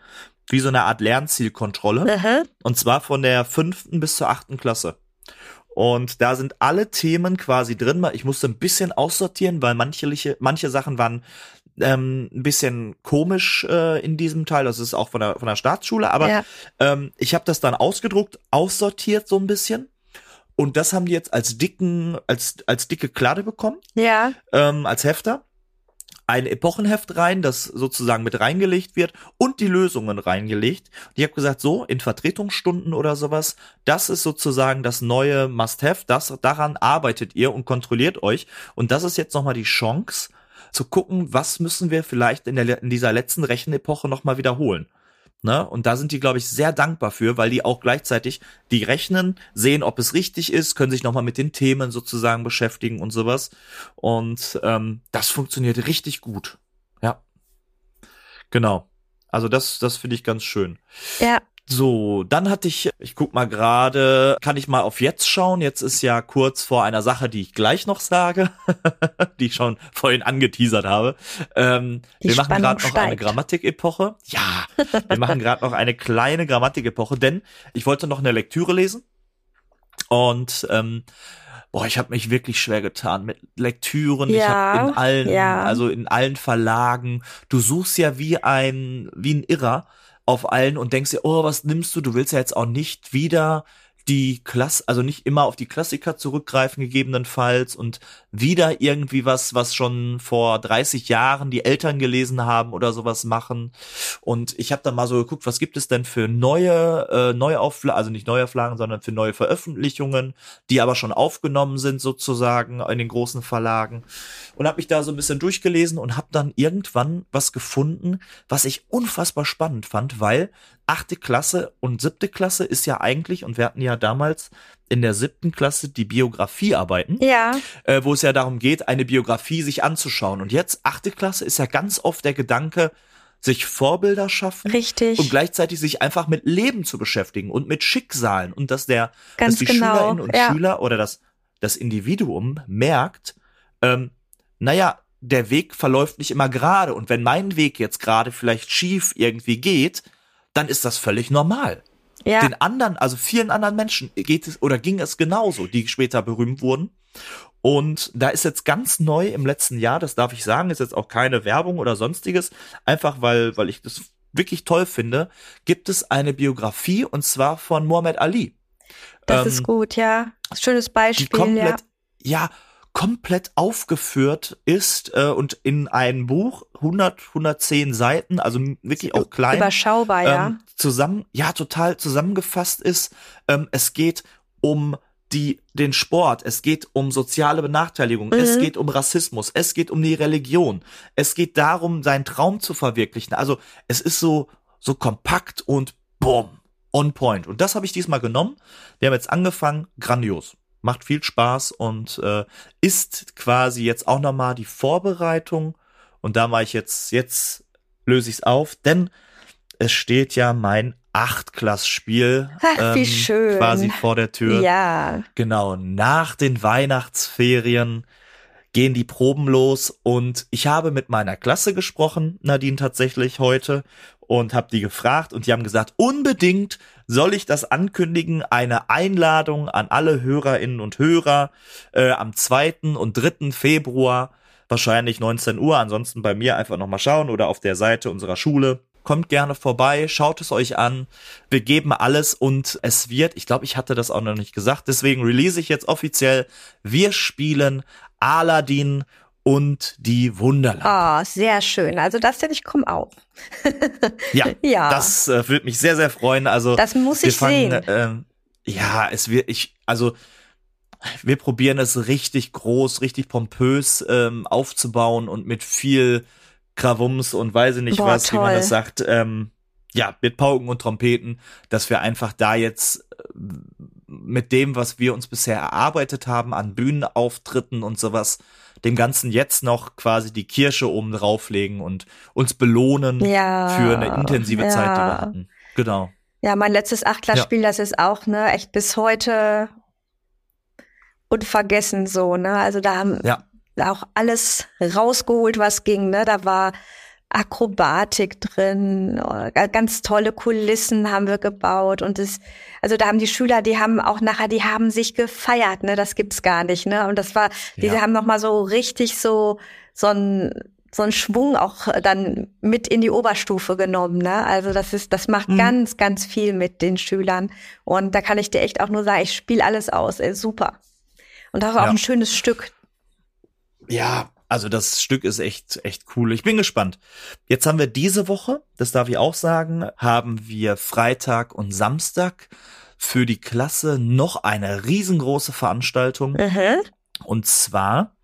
Wie so eine Art Lernzielkontrolle. Mhm. Und zwar von der fünften bis zur achten Klasse. Und da sind alle Themen quasi drin. Ich musste ein bisschen aussortieren, weil manche, manche Sachen waren ähm, ein bisschen komisch äh, in diesem Teil. Das ist auch von der, von der Staatsschule, aber ja. ähm, ich habe das dann ausgedruckt, aussortiert so ein bisschen. Und das haben die jetzt als dicken, als, als dicke Klade bekommen. Ja. Ähm, als Hefter. Ein Epochenheft rein, das sozusagen mit reingelegt wird und die Lösungen reingelegt. Und ich habe gesagt, so, in Vertretungsstunden oder sowas, das ist sozusagen das neue Must-Have, das, daran arbeitet ihr und kontrolliert euch. Und das ist jetzt nochmal die Chance, zu gucken, was müssen wir vielleicht in, der, in dieser letzten Rechenepoche nochmal wiederholen. Ne? Und da sind die, glaube ich, sehr dankbar für, weil die auch gleichzeitig die rechnen, sehen, ob es richtig ist, können sich nochmal mit den Themen sozusagen beschäftigen und sowas. Und ähm, das funktioniert richtig gut. Ja. Genau. Also das, das finde ich ganz schön. Ja. So, dann hatte ich, ich guck mal gerade, kann ich mal auf jetzt schauen? Jetzt ist ja kurz vor einer Sache, die ich gleich noch sage, die ich schon vorhin angeteasert habe. Ähm, wir machen gerade noch eine Grammatikepoche. Ja, wir machen gerade noch eine kleine Grammatikepoche, denn ich wollte noch eine Lektüre lesen und ähm, boah, ich habe mich wirklich schwer getan mit Lektüren. Ja, ich habe in allen, ja. also in allen Verlagen. Du suchst ja wie ein wie ein Irrer auf allen und denkst dir, oh, was nimmst du? Du willst ja jetzt auch nicht wieder die Klasse, also nicht immer auf die Klassiker zurückgreifen gegebenenfalls und wieder irgendwie was, was schon vor 30 Jahren die Eltern gelesen haben oder sowas machen. Und ich habe dann mal so geguckt, was gibt es denn für neue äh, Neuauflagen, also nicht Neuauflagen, sondern für neue Veröffentlichungen, die aber schon aufgenommen sind sozusagen in den großen Verlagen und habe mich da so ein bisschen durchgelesen und habe dann irgendwann was gefunden, was ich unfassbar spannend fand, weil achte Klasse und siebte Klasse ist ja eigentlich, und wir hatten ja damals in der siebten Klasse die Biografiearbeiten, ja. äh, wo es ja darum geht, eine Biografie sich anzuschauen. Und jetzt achte Klasse ist ja ganz oft der Gedanke, sich Vorbilder schaffen Richtig. und gleichzeitig sich einfach mit Leben zu beschäftigen und mit Schicksalen und dass der, Ganz dass die genau. Schülerinnen und ja. Schüler oder das, das Individuum merkt, ähm, naja, der Weg verläuft nicht immer gerade und wenn mein Weg jetzt gerade vielleicht schief irgendwie geht, dann ist das völlig normal. Ja. Den anderen, also vielen anderen Menschen geht es oder ging es genauso, die später berühmt wurden. Und da ist jetzt ganz neu im letzten Jahr, das darf ich sagen, ist jetzt auch keine Werbung oder sonstiges, einfach weil, weil ich das wirklich toll finde, gibt es eine Biografie und zwar von Muhammad Ali. Das ähm, ist gut, ja. Schönes Beispiel, die komplett, ja. Ja, komplett aufgeführt ist äh, und in einem Buch 100 110 Seiten, also wirklich auch klein, überschaubar, ja, ähm, zusammen, ja, total zusammengefasst ist. Ähm, es geht um die den Sport, es geht um soziale Benachteiligung, mhm. es geht um Rassismus, es geht um die Religion, es geht darum, seinen Traum zu verwirklichen. Also es ist so so kompakt und boom, on point. Und das habe ich diesmal genommen. Wir haben jetzt angefangen, grandios macht viel Spaß und äh, ist quasi jetzt auch nochmal die Vorbereitung. Und da mache ich jetzt, jetzt löse ich es auf, denn es steht ja mein Achtklassspiel Ach, wie ähm, quasi vor der Tür. Ja. Genau, nach den Weihnachtsferien gehen die Proben los und ich habe mit meiner Klasse gesprochen, Nadine tatsächlich heute und habe die gefragt und die haben gesagt, unbedingt soll ich das ankündigen, eine Einladung an alle Hörerinnen und Hörer äh, am 2. und 3. Februar, wahrscheinlich 19 Uhr, ansonsten bei mir einfach nochmal schauen oder auf der Seite unserer Schule. Kommt gerne vorbei, schaut es euch an. Wir geben alles und es wird, ich glaube, ich hatte das auch noch nicht gesagt, deswegen release ich jetzt offiziell, wir spielen Aladdin und die Wunderland. Oh, sehr schön. Also das denn ich komme auch. ja, ja, das äh, würde mich sehr, sehr freuen. Also das muss ich fangen, sehen. Ähm, ja, es wird, ich, also wir probieren es richtig groß, richtig pompös ähm, aufzubauen und mit viel Krawums und weiß ich nicht Boah, was, toll. wie man das sagt. Ähm, ja, mit Pauken und Trompeten, dass wir einfach da jetzt äh, mit dem, was wir uns bisher erarbeitet haben an Bühnenauftritten und sowas, dem Ganzen jetzt noch quasi die Kirsche oben drauflegen und uns belohnen ja, für eine intensive ja. Zeit, die wir hatten. Genau. Ja, mein letztes Achtklassspiel, ja. das ist auch, ne, echt bis heute unvergessen so, ne? Also da haben ja. auch alles rausgeholt, was ging, ne? Da war Akrobatik drin, ganz tolle Kulissen haben wir gebaut und es, also da haben die Schüler, die haben auch nachher, die haben sich gefeiert, ne, das gibt's gar nicht, ne, und das war, die ja. haben noch mal so richtig so so ein so ein Schwung auch dann mit in die Oberstufe genommen, ne? Also das ist, das macht mhm. ganz, ganz viel mit den Schülern. Und da kann ich dir echt auch nur sagen, ich spiele alles aus, ey, super. Und das war ja. auch ein schönes Stück. Ja, also das Stück ist echt, echt cool. Ich bin gespannt. Jetzt haben wir diese Woche, das darf ich auch sagen, haben wir Freitag und Samstag für die Klasse noch eine riesengroße Veranstaltung. Mhm. Und zwar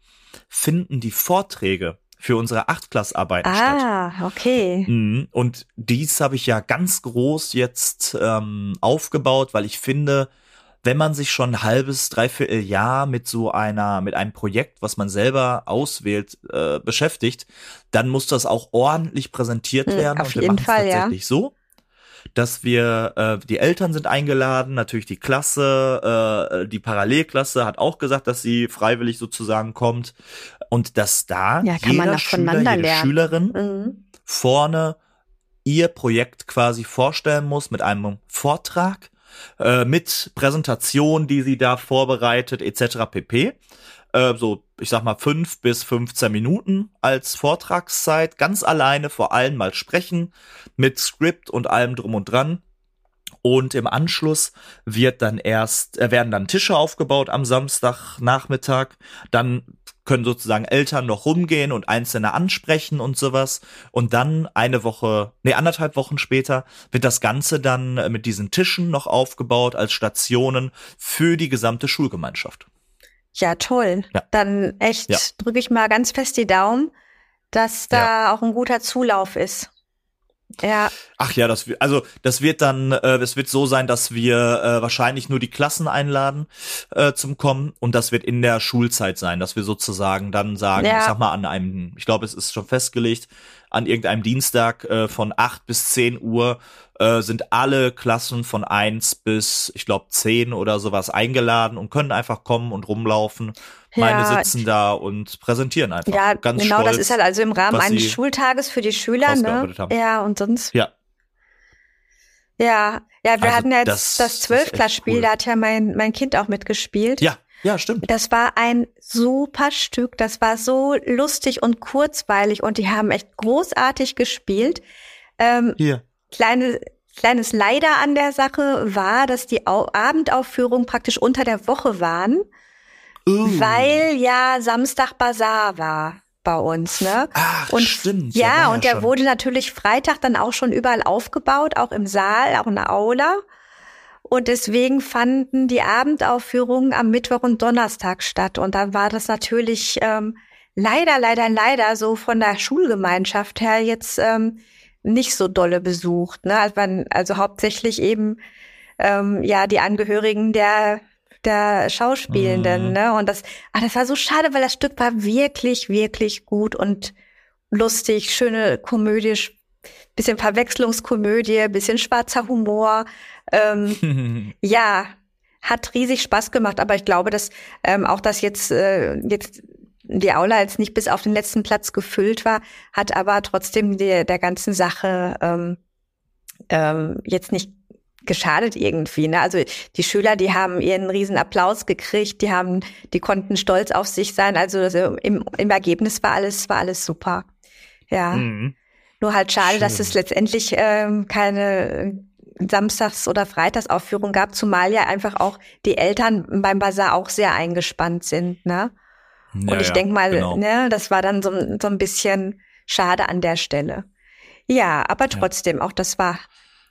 finden die Vorträge für unsere Achtklassarbeiten ah, statt. Ah, okay. Mhm. Und dies habe ich ja ganz groß jetzt ähm, aufgebaut, weil ich finde, wenn man sich schon ein halbes, dreiviertel Jahr mit so einer, mit einem Projekt, was man selber auswählt, äh, beschäftigt, dann muss das auch ordentlich präsentiert hm, werden. Auf und wir jeden Fall, tatsächlich ja. so, dass wir, äh, die Eltern sind eingeladen, natürlich die Klasse, äh, die Parallelklasse hat auch gesagt, dass sie freiwillig sozusagen kommt und dass da ja, jeder Schüler, jede lernen. Schülerin mhm. vorne ihr Projekt quasi vorstellen muss mit einem Vortrag äh, mit Präsentation, die sie da vorbereitet, etc. pp. Äh, so, ich sag mal, fünf bis 15 Minuten als Vortragszeit, ganz alleine vor allem mal sprechen, mit Skript und allem drum und dran. Und im Anschluss wird dann erst, äh, werden dann Tische aufgebaut am Samstagnachmittag. Dann können sozusagen Eltern noch rumgehen und Einzelne ansprechen und sowas. Und dann eine Woche, nee, anderthalb Wochen später wird das Ganze dann mit diesen Tischen noch aufgebaut als Stationen für die gesamte Schulgemeinschaft. Ja, toll. Ja. Dann echt ja. drücke ich mal ganz fest die Daumen, dass da ja. auch ein guter Zulauf ist. Ja. Ach ja, das also das wird dann, äh, es wird so sein, dass wir äh, wahrscheinlich nur die Klassen einladen äh, zum Kommen und das wird in der Schulzeit sein, dass wir sozusagen dann sagen, ja. ich sag mal an einem, ich glaube, es ist schon festgelegt, an irgendeinem Dienstag äh, von acht bis zehn Uhr äh, sind alle Klassen von eins bis, ich glaube, zehn oder sowas eingeladen und können einfach kommen und rumlaufen. Meine ja, sitzen da und präsentieren einfach. Ja, Ganz genau, stolz, das ist halt also im Rahmen eines Schultages für die Schüler, ne? Haben. Ja, und sonst. Ja. Ja, ja, wir also hatten jetzt das, das Zwölfklassspiel, cool. da hat ja mein, mein Kind auch mitgespielt. Ja, ja, stimmt. Das war ein super Stück. Das war so lustig und kurzweilig und die haben echt großartig gespielt. Ähm, Hier. Kleine, kleines Leider an der Sache war, dass die Au Abendaufführungen praktisch unter der Woche waren, uh. weil ja Samstag Bazar war bei uns, ne? Ach, und stimmt. Ja, ja und der schon. wurde natürlich Freitag dann auch schon überall aufgebaut, auch im Saal, auch in der Aula. Und deswegen fanden die Abendaufführungen am Mittwoch und Donnerstag statt. Und dann war das natürlich ähm, leider, leider, leider so von der Schulgemeinschaft her jetzt ähm, nicht so dolle besucht. Ne? Also, man, also hauptsächlich eben ähm, ja die Angehörigen der der Schauspielenden. Mhm. Ne? Und das, ah, das war so schade, weil das Stück war wirklich, wirklich gut und lustig, schöne Komödie, bisschen Verwechslungskomödie, bisschen schwarzer Humor. Ähm, ja, hat riesig Spaß gemacht, aber ich glaube, dass ähm, auch das jetzt äh, jetzt die Aula jetzt nicht bis auf den letzten Platz gefüllt war, hat aber trotzdem der, der ganzen Sache ähm, ähm, jetzt nicht geschadet irgendwie. Ne? Also die Schüler, die haben ihren riesen Applaus gekriegt, die haben, die konnten stolz auf sich sein. Also, also im, im Ergebnis war alles, war alles super. Ja. Mhm. Nur halt schade, Schön. dass es letztendlich ähm, keine Samstags- oder Freitagsaufführung gab, zumal ja einfach auch die Eltern beim Bazar auch sehr eingespannt sind, ne? Ja, und ich ja, denke mal, genau. ne, das war dann so, so ein bisschen schade an der Stelle. Ja, aber trotzdem, ja. auch das war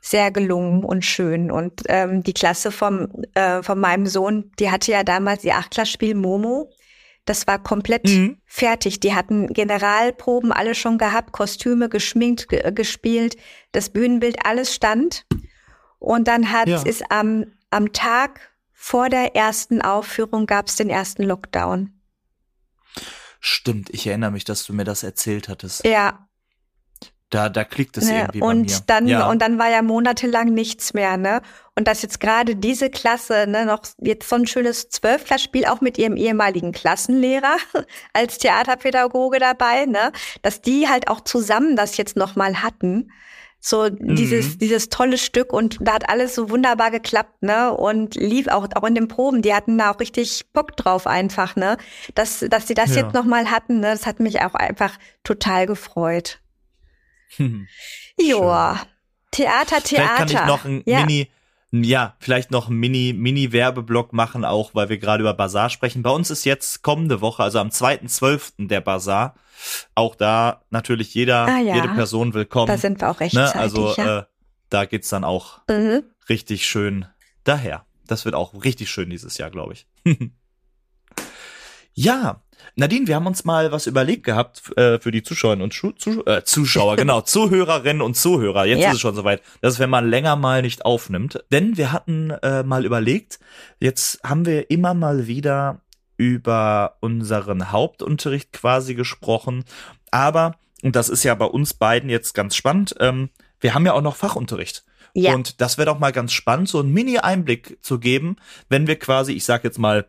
sehr gelungen und schön. Und ähm, die Klasse vom, äh, von meinem Sohn, die hatte ja damals ihr Achtklassspiel Momo. Das war komplett mhm. fertig. Die hatten Generalproben alle schon gehabt, Kostüme geschminkt, ge gespielt, das Bühnenbild, alles stand. Und dann hat ja. es am, am Tag vor der ersten Aufführung gab es den ersten Lockdown. Stimmt, ich erinnere mich, dass du mir das erzählt hattest. Ja, da, da klickt es ne, irgendwie und bei mir. Dann, ja. Und dann war ja monatelang nichts mehr, ne? Und dass jetzt gerade diese Klasse, ne, noch jetzt so ein schönes Zwölfklassspiel auch mit ihrem ehemaligen Klassenlehrer als Theaterpädagoge dabei, ne? Dass die halt auch zusammen das jetzt nochmal hatten. So mhm. dieses, dieses tolle Stück und da hat alles so wunderbar geklappt, ne? Und lief auch, auch in den Proben, die hatten da auch richtig Bock drauf einfach, ne? Dass, dass sie das ja. jetzt nochmal hatten, ne? Das hat mich auch einfach total gefreut. Joa. Theater, Theater. Vielleicht kann ich noch ein ja. Mini, ja, vielleicht noch ein Mini, Mini-Werbeblock machen, auch weil wir gerade über Bazar sprechen. Bei uns ist jetzt kommende Woche, also am 2.12. der Bazar. Auch da natürlich jeder, ah, ja. jede Person willkommen. Da sind wir auch rechtzeitig. Ne? Also ja. äh, da geht's dann auch mhm. richtig schön daher. Das wird auch richtig schön dieses Jahr, glaube ich. ja, Nadine, wir haben uns mal was überlegt gehabt äh, für die Zuschauerinnen und Schu Zusch äh, Zuschauer, genau, Zuhörerinnen und Zuhörer. Jetzt ja. ist es schon soweit, dass wenn man länger mal nicht aufnimmt. Denn wir hatten äh, mal überlegt, jetzt haben wir immer mal wieder über unseren Hauptunterricht quasi gesprochen. Aber, und das ist ja bei uns beiden jetzt ganz spannend, ähm, wir haben ja auch noch Fachunterricht. Ja. Und das wäre doch mal ganz spannend, so einen Mini-Einblick zu geben, wenn wir quasi, ich sag jetzt mal,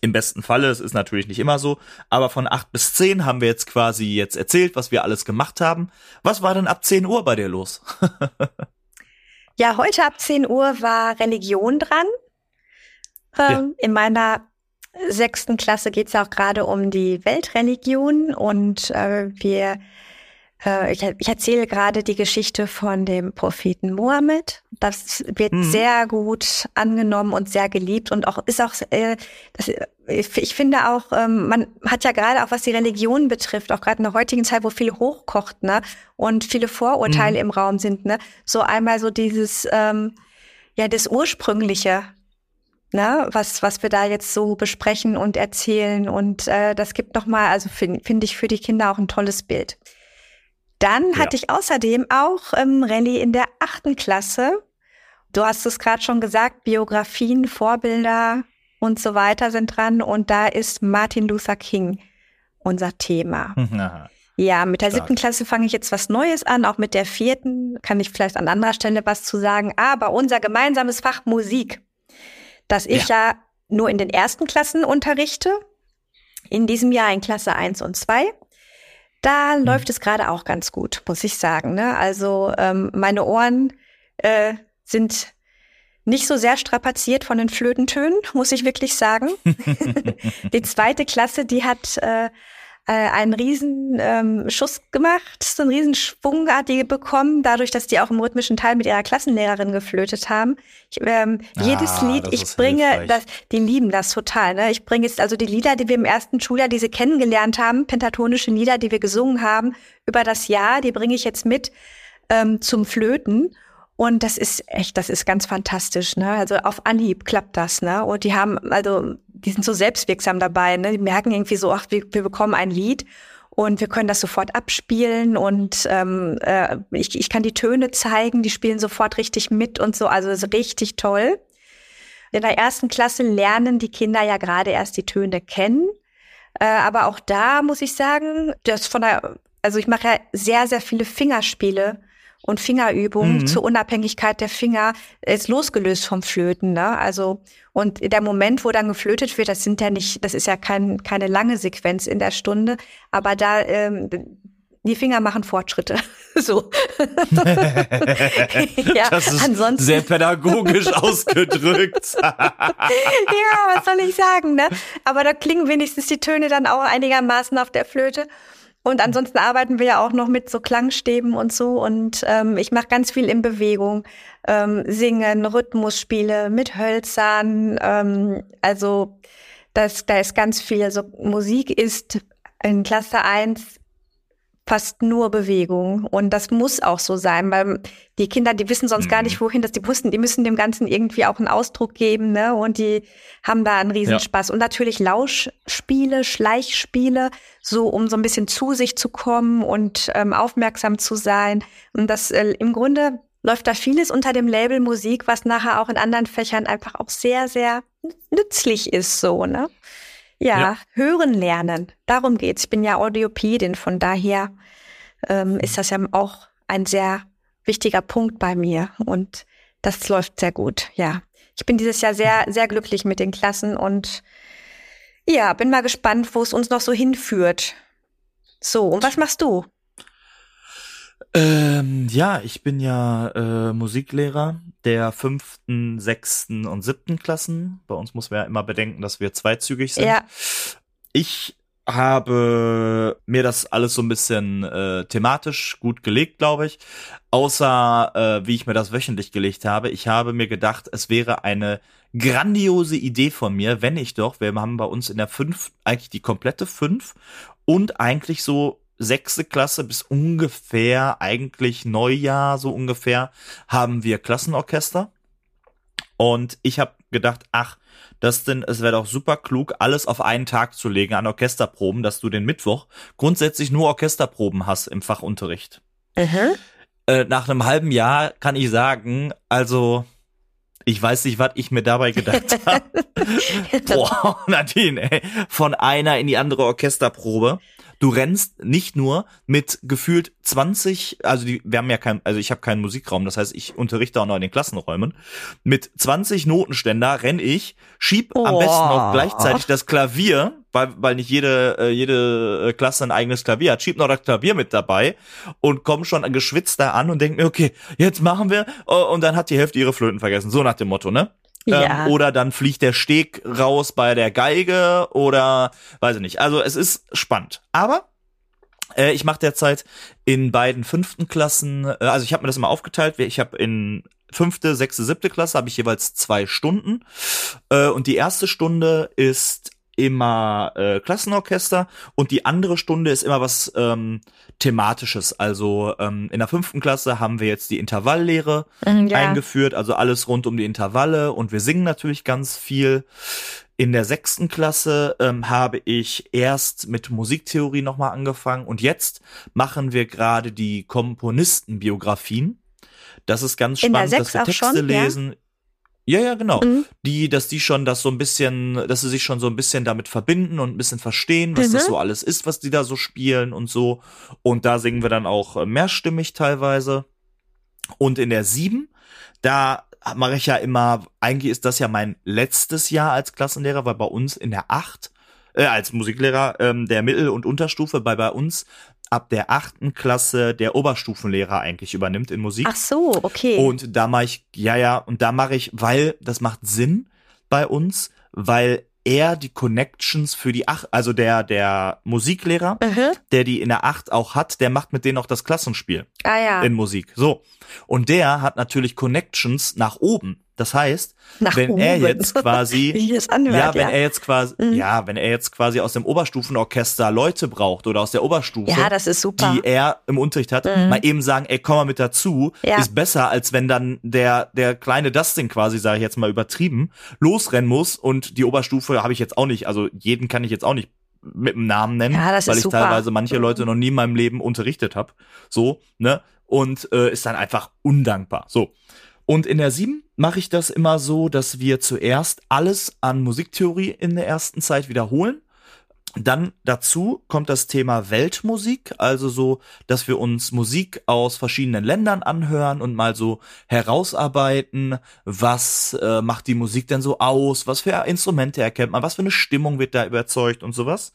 im besten Falle, es ist natürlich nicht immer so, aber von acht bis zehn haben wir jetzt quasi jetzt erzählt, was wir alles gemacht haben. Was war denn ab zehn Uhr bei dir los? ja, heute ab zehn Uhr war Religion dran. Ähm, ja. In meiner sechsten Klasse geht es auch gerade um die Weltreligion und äh, wir äh, ich, ich erzähle gerade die Geschichte von dem Propheten Mohammed. Das wird mhm. sehr gut angenommen und sehr geliebt und auch ist auch, äh, das, ich finde auch, ähm, man hat ja gerade auch was die Religion betrifft, auch gerade in der heutigen Zeit, wo viel hochkocht, ne, und viele Vorurteile mhm. im Raum sind, ne, so einmal so dieses, ähm, ja, das Ursprüngliche, ne, was was wir da jetzt so besprechen und erzählen und äh, das gibt noch mal, also finde find ich für die Kinder auch ein tolles Bild. Dann ja. hatte ich außerdem auch ähm, Rallye in der achten Klasse. Du hast es gerade schon gesagt, Biografien, Vorbilder und so weiter sind dran. Und da ist Martin Luther King unser Thema. Aha. Ja, mit der Stark. siebten Klasse fange ich jetzt was Neues an. Auch mit der vierten kann ich vielleicht an anderer Stelle was zu sagen. Aber unser gemeinsames Fach Musik, das ich ja, ja nur in den ersten Klassen unterrichte, in diesem Jahr in Klasse 1 und 2. Da mhm. läuft es gerade auch ganz gut, muss ich sagen. Ne? Also ähm, meine Ohren äh, sind nicht so sehr strapaziert von den Flötentönen, muss ich wirklich sagen. die zweite Klasse, die hat äh, äh, einen riesen ähm, Schuss gemacht, so einen riesen Schwung hat die bekommen, dadurch, dass die auch im rhythmischen Teil mit ihrer Klassenlehrerin geflötet haben. Ich, ähm, ah, jedes Lied, ich bringe, das, die lieben das total. Ne? Ich bringe jetzt also die Lieder, die wir im ersten Schuljahr, die sie kennengelernt haben, pentatonische Lieder, die wir gesungen haben über das Jahr, die bringe ich jetzt mit ähm, zum Flöten. Und das ist echt, das ist ganz fantastisch, ne? Also auf Anhieb klappt das, ne? Und die haben, also, die sind so selbstwirksam dabei, ne? Die merken irgendwie so, ach, wir, wir bekommen ein Lied und wir können das sofort abspielen und ähm, äh, ich, ich kann die Töne zeigen, die spielen sofort richtig mit und so, also ist richtig toll. In der ersten Klasse lernen die Kinder ja gerade erst die Töne kennen. Äh, aber auch da muss ich sagen, das von der also ich mache ja sehr, sehr viele Fingerspiele und Fingerübungen mhm. zur Unabhängigkeit der Finger ist losgelöst vom Flöten. Ne? Also und der Moment, wo dann geflötet wird, das sind ja nicht, das ist ja kein, keine lange Sequenz in der Stunde, aber da ähm, die Finger machen Fortschritte. so. ja, das ist ansonsten. sehr pädagogisch ausgedrückt. ja, was soll ich sagen, ne? Aber da klingen wenigstens die Töne dann auch einigermaßen auf der Flöte. Und ansonsten arbeiten wir ja auch noch mit so Klangstäben und so. Und ähm, ich mache ganz viel in Bewegung. Ähm, Singen, Rhythmusspiele mit Hölzern. Ähm, also das, da ist ganz viel. Also Musik ist in Klasse 1 fast nur Bewegung. Und das muss auch so sein, weil die Kinder, die wissen sonst mhm. gar nicht, wohin das, die wussten, die müssen dem Ganzen irgendwie auch einen Ausdruck geben, ne? Und die haben da einen Riesenspaß. Ja. Und natürlich Lauschspiele, Schleichspiele, so um so ein bisschen zu sich zu kommen und ähm, aufmerksam zu sein. Und das äh, im Grunde läuft da vieles unter dem Label Musik, was nachher auch in anderen Fächern einfach auch sehr, sehr nützlich ist, so, ne? Ja, ja, hören lernen. Darum geht's. Ich bin ja Audiopädin, von daher ähm, ist das ja auch ein sehr wichtiger Punkt bei mir und das läuft sehr gut. Ja, ich bin dieses Jahr sehr, sehr glücklich mit den Klassen und ja, bin mal gespannt, wo es uns noch so hinführt. So, und was machst du? Ähm, ja, ich bin ja äh, Musiklehrer der fünften, sechsten und siebten Klassen. Bei uns muss man ja immer bedenken, dass wir zweizügig sind. Ja. Ich habe mir das alles so ein bisschen äh, thematisch gut gelegt, glaube ich. Außer äh, wie ich mir das wöchentlich gelegt habe. Ich habe mir gedacht, es wäre eine grandiose Idee von mir, wenn ich doch, wir haben bei uns in der fünf eigentlich die komplette fünf und eigentlich so sechste Klasse bis ungefähr eigentlich Neujahr so ungefähr haben wir Klassenorchester. Und ich habe gedacht, ach, das denn, es wäre doch super klug, alles auf einen Tag zu legen an Orchesterproben, dass du den Mittwoch grundsätzlich nur Orchesterproben hast im Fachunterricht. Mhm. Äh, nach einem halben Jahr kann ich sagen, also ich weiß nicht, was ich mir dabei gedacht habe. Boah, Nadine, ey, von einer in die andere Orchesterprobe du rennst nicht nur mit gefühlt 20, also die, wir haben ja kein, also ich habe keinen Musikraum, das heißt, ich unterrichte auch noch in den Klassenräumen. Mit 20 Notenständer renn ich, schieb oh. am besten auch gleichzeitig das Klavier, weil, weil nicht jede, äh, jede äh, Klasse ein eigenes Klavier hat, schieb noch das Klavier mit dabei und komm schon geschwitzt da an und denk mir, okay, jetzt machen wir, oh, und dann hat die Hälfte ihre Flöten vergessen, so nach dem Motto, ne? Ja. Ähm, oder dann fliegt der Steg raus bei der Geige oder weiß ich nicht. Also es ist spannend. Aber äh, ich mache derzeit in beiden fünften Klassen, äh, also ich habe mir das immer aufgeteilt. Ich habe in fünfte, sechste, siebte Klasse habe ich jeweils zwei Stunden. Äh, und die erste Stunde ist immer äh, Klassenorchester und die andere Stunde ist immer was ähm, thematisches. Also ähm, in der fünften Klasse haben wir jetzt die Intervalllehre mhm, ja. eingeführt, also alles rund um die Intervalle und wir singen natürlich ganz viel. In der sechsten Klasse ähm, habe ich erst mit Musiktheorie nochmal angefangen und jetzt machen wir gerade die Komponistenbiografien. Das ist ganz spannend, dass wir Texte schon, lesen. Ja? Ja, ja, genau. Mhm. Die, dass die schon das so ein bisschen, dass sie sich schon so ein bisschen damit verbinden und ein bisschen verstehen, was mhm. das so alles ist, was die da so spielen und so. Und da singen wir dann auch äh, mehrstimmig teilweise. Und in der sieben, da mache ich ja immer, eigentlich ist das ja mein letztes Jahr als Klassenlehrer, weil bei uns in der acht, äh, als Musiklehrer ähm, der Mittel- und Unterstufe, bei bei uns ab der achten Klasse der Oberstufenlehrer eigentlich übernimmt in Musik. Ach so, okay. Und da mache ich, ja, ja, und da mache ich, weil das macht Sinn bei uns, weil er die Connections für die acht, also der, der Musiklehrer, mhm. der die in der acht auch hat, der macht mit denen auch das Klassenspiel. Ah ja. In Musik. So. Und der hat natürlich Connections nach oben. Das heißt, Nach wenn oben. er jetzt quasi, anhört, ja, wenn ja. er jetzt quasi, mhm. ja, wenn er jetzt quasi aus dem Oberstufenorchester Leute braucht oder aus der Oberstufe, ja, das ist super. die er im Unterricht hat, mhm. mal eben sagen, ey, komm mal mit dazu, ja. ist besser, als wenn dann der, der kleine Dustin quasi, sage ich jetzt mal übertrieben, losrennen muss und die Oberstufe habe ich jetzt auch nicht, also jeden kann ich jetzt auch nicht mit dem Namen nennen, ja, weil ich super. teilweise manche Leute noch nie in meinem Leben unterrichtet habe, so, ne, und äh, ist dann einfach undankbar, so. Und in der sieben mache ich das immer so, dass wir zuerst alles an Musiktheorie in der ersten Zeit wiederholen. dann dazu kommt das Thema Weltmusik, also so, dass wir uns Musik aus verschiedenen Ländern anhören und mal so herausarbeiten, was äh, macht die Musik denn so aus, was für Instrumente erkennt man, was für eine Stimmung wird da überzeugt und sowas.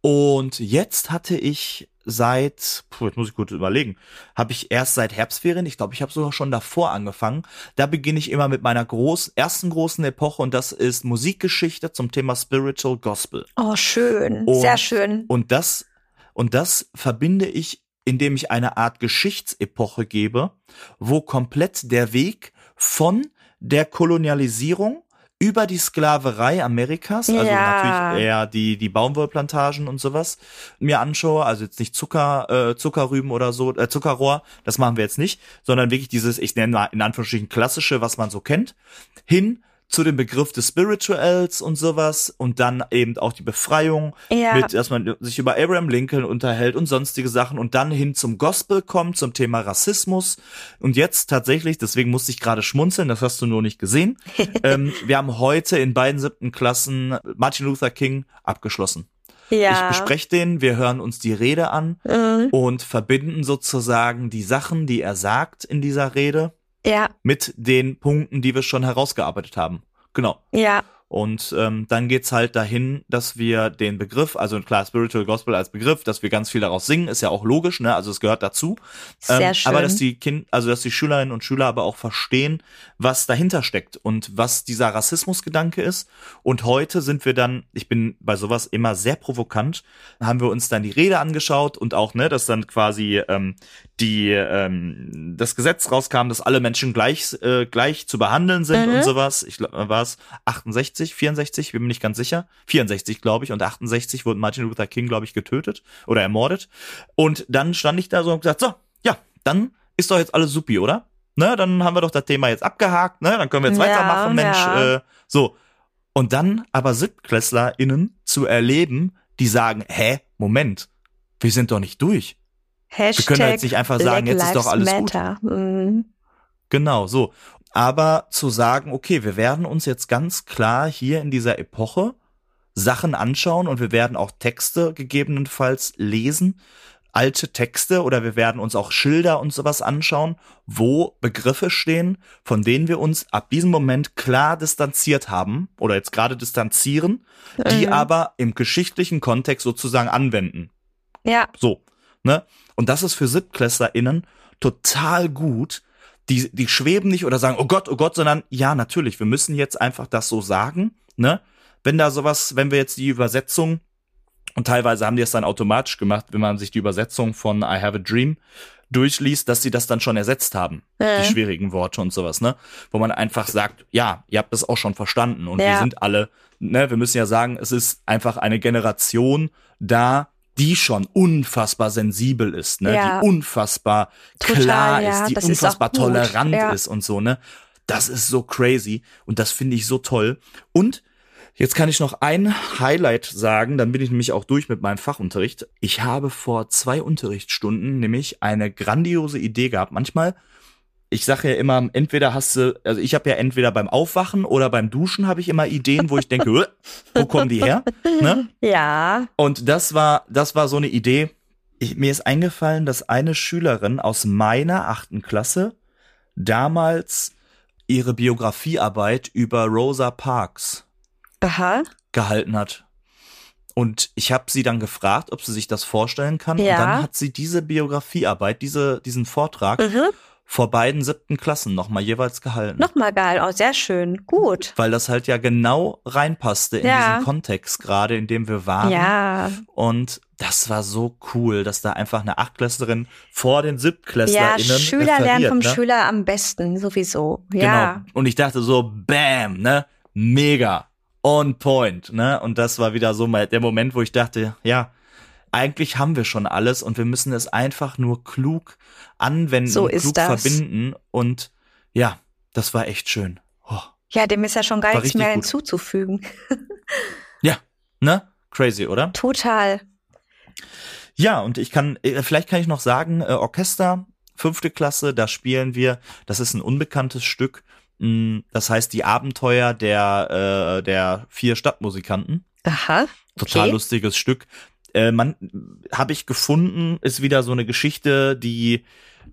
Und jetzt hatte ich seit, puh, jetzt muss ich kurz überlegen, habe ich erst seit Herbstferien, ich glaube, ich habe sogar schon davor angefangen. Da beginne ich immer mit meiner groß, ersten großen Epoche und das ist Musikgeschichte zum Thema Spiritual Gospel. Oh, schön, und, sehr schön. Und das, und das verbinde ich, indem ich eine Art Geschichtsepoche gebe, wo komplett der Weg von der Kolonialisierung über die Sklaverei Amerikas, also ja. natürlich eher die, die Baumwollplantagen und sowas, mir anschaue, also jetzt nicht Zucker, äh, Zuckerrüben oder so, äh, Zuckerrohr, das machen wir jetzt nicht, sondern wirklich dieses, ich nenne mal in Anführungsstrichen klassische, was man so kennt, hin zu dem Begriff des Spirituals und sowas und dann eben auch die Befreiung, ja. mit, dass man sich über Abraham Lincoln unterhält und sonstige Sachen und dann hin zum Gospel kommt, zum Thema Rassismus und jetzt tatsächlich, deswegen musste ich gerade schmunzeln, das hast du nur nicht gesehen, ähm, wir haben heute in beiden siebten Klassen Martin Luther King abgeschlossen. Ja. Ich bespreche den, wir hören uns die Rede an mhm. und verbinden sozusagen die Sachen, die er sagt in dieser Rede ja. Mit den Punkten, die wir schon herausgearbeitet haben. Genau. Ja. Und ähm, dann geht's halt dahin, dass wir den Begriff, also klar, Spiritual Gospel als Begriff, dass wir ganz viel daraus singen, ist ja auch logisch, ne? Also es gehört dazu. Sehr ähm, schön. Aber dass die Kind, also dass die Schülerinnen und Schüler aber auch verstehen, was dahinter steckt und was dieser Rassismusgedanke ist. Und heute sind wir dann, ich bin bei sowas immer sehr provokant, haben wir uns dann die Rede angeschaut und auch, ne, dass dann quasi ähm, die ähm, das Gesetz rauskam, dass alle Menschen gleich äh, gleich zu behandeln sind mhm. und sowas. Ich glaube, war es 68, 64, bin mir nicht ganz sicher. 64, glaube ich, und 68 wurde Martin Luther King, glaube ich, getötet oder ermordet. Und dann stand ich da so und gesagt, so, ja, dann ist doch jetzt alles supi, oder? Ne, dann haben wir doch das Thema jetzt abgehakt, ne? Dann können wir jetzt ja, weitermachen, Mensch, ja. äh, so. Und dann aber SiebtklässlerInnen zu erleben, die sagen, hä, Moment, wir sind doch nicht durch Hashtag Wir können jetzt nicht einfach sagen, Black jetzt ist doch alles Matter. gut. Mhm. Genau, so. Aber zu sagen, okay, wir werden uns jetzt ganz klar hier in dieser Epoche Sachen anschauen und wir werden auch Texte gegebenenfalls lesen, alte Texte oder wir werden uns auch Schilder und sowas anschauen, wo Begriffe stehen, von denen wir uns ab diesem Moment klar distanziert haben oder jetzt gerade distanzieren, die mhm. aber im geschichtlichen Kontext sozusagen anwenden. Ja. So, ne? Und das ist für SiebtklässlerInnen total gut. Die, die schweben nicht oder sagen, oh Gott, oh Gott, sondern ja, natürlich, wir müssen jetzt einfach das so sagen, ne? Wenn da sowas, wenn wir jetzt die Übersetzung, und teilweise haben die es dann automatisch gemacht, wenn man sich die Übersetzung von I Have a Dream durchliest, dass sie das dann schon ersetzt haben. Äh. Die schwierigen Worte und sowas, ne? Wo man einfach sagt, ja, ihr habt das auch schon verstanden und ja. wir sind alle, ne, wir müssen ja sagen, es ist einfach eine Generation da, die schon unfassbar sensibel ist, ne? Ja. Die unfassbar Total, klar ja. ist, die das unfassbar ist tolerant ja. ist und so, ne? Das ist so crazy und das finde ich so toll. Und jetzt kann ich noch ein Highlight sagen, dann bin ich nämlich auch durch mit meinem Fachunterricht. Ich habe vor zwei Unterrichtsstunden nämlich eine grandiose Idee gehabt. Manchmal ich sage ja immer, entweder hast du, also ich habe ja entweder beim Aufwachen oder beim Duschen habe ich immer Ideen, wo ich denke, wo kommen die her? Ne? Ja. Und das war, das war so eine Idee. Ich, mir ist eingefallen, dass eine Schülerin aus meiner achten Klasse damals ihre Biografiearbeit über Rosa Parks Aha. gehalten hat. Und ich habe sie dann gefragt, ob sie sich das vorstellen kann. Ja. Und dann hat sie diese Biografiearbeit, diese, diesen Vortrag mhm vor beiden siebten Klassen nochmal jeweils gehalten. Nochmal geil, oh, sehr schön, gut. Weil das halt ja genau reinpasste in ja. diesen Kontext gerade, in dem wir waren. Ja. Und das war so cool, dass da einfach eine Achtklässlerin vor den SiebtklässlerInnen Ja, Schüler lernen vom ne? Schüler am besten, sowieso. Ja. Genau. Und ich dachte so, bam, ne, mega, on point, ne. Und das war wieder so mal der Moment, wo ich dachte, ja, eigentlich haben wir schon alles und wir müssen es einfach nur klug anwenden, so klug das. verbinden und ja, das war echt schön. Oh. Ja, dem ist ja schon gar nichts mehr gut. hinzuzufügen. ja, ne? Crazy, oder? Total. Ja, und ich kann, äh, vielleicht kann ich noch sagen, äh, Orchester, fünfte Klasse, da spielen wir, das ist ein unbekanntes Stück, mm, das heißt die Abenteuer der, äh, der vier Stadtmusikanten. Aha. Total Okay. lustiges Stück. Äh, man habe ich gefunden, ist wieder so eine Geschichte, die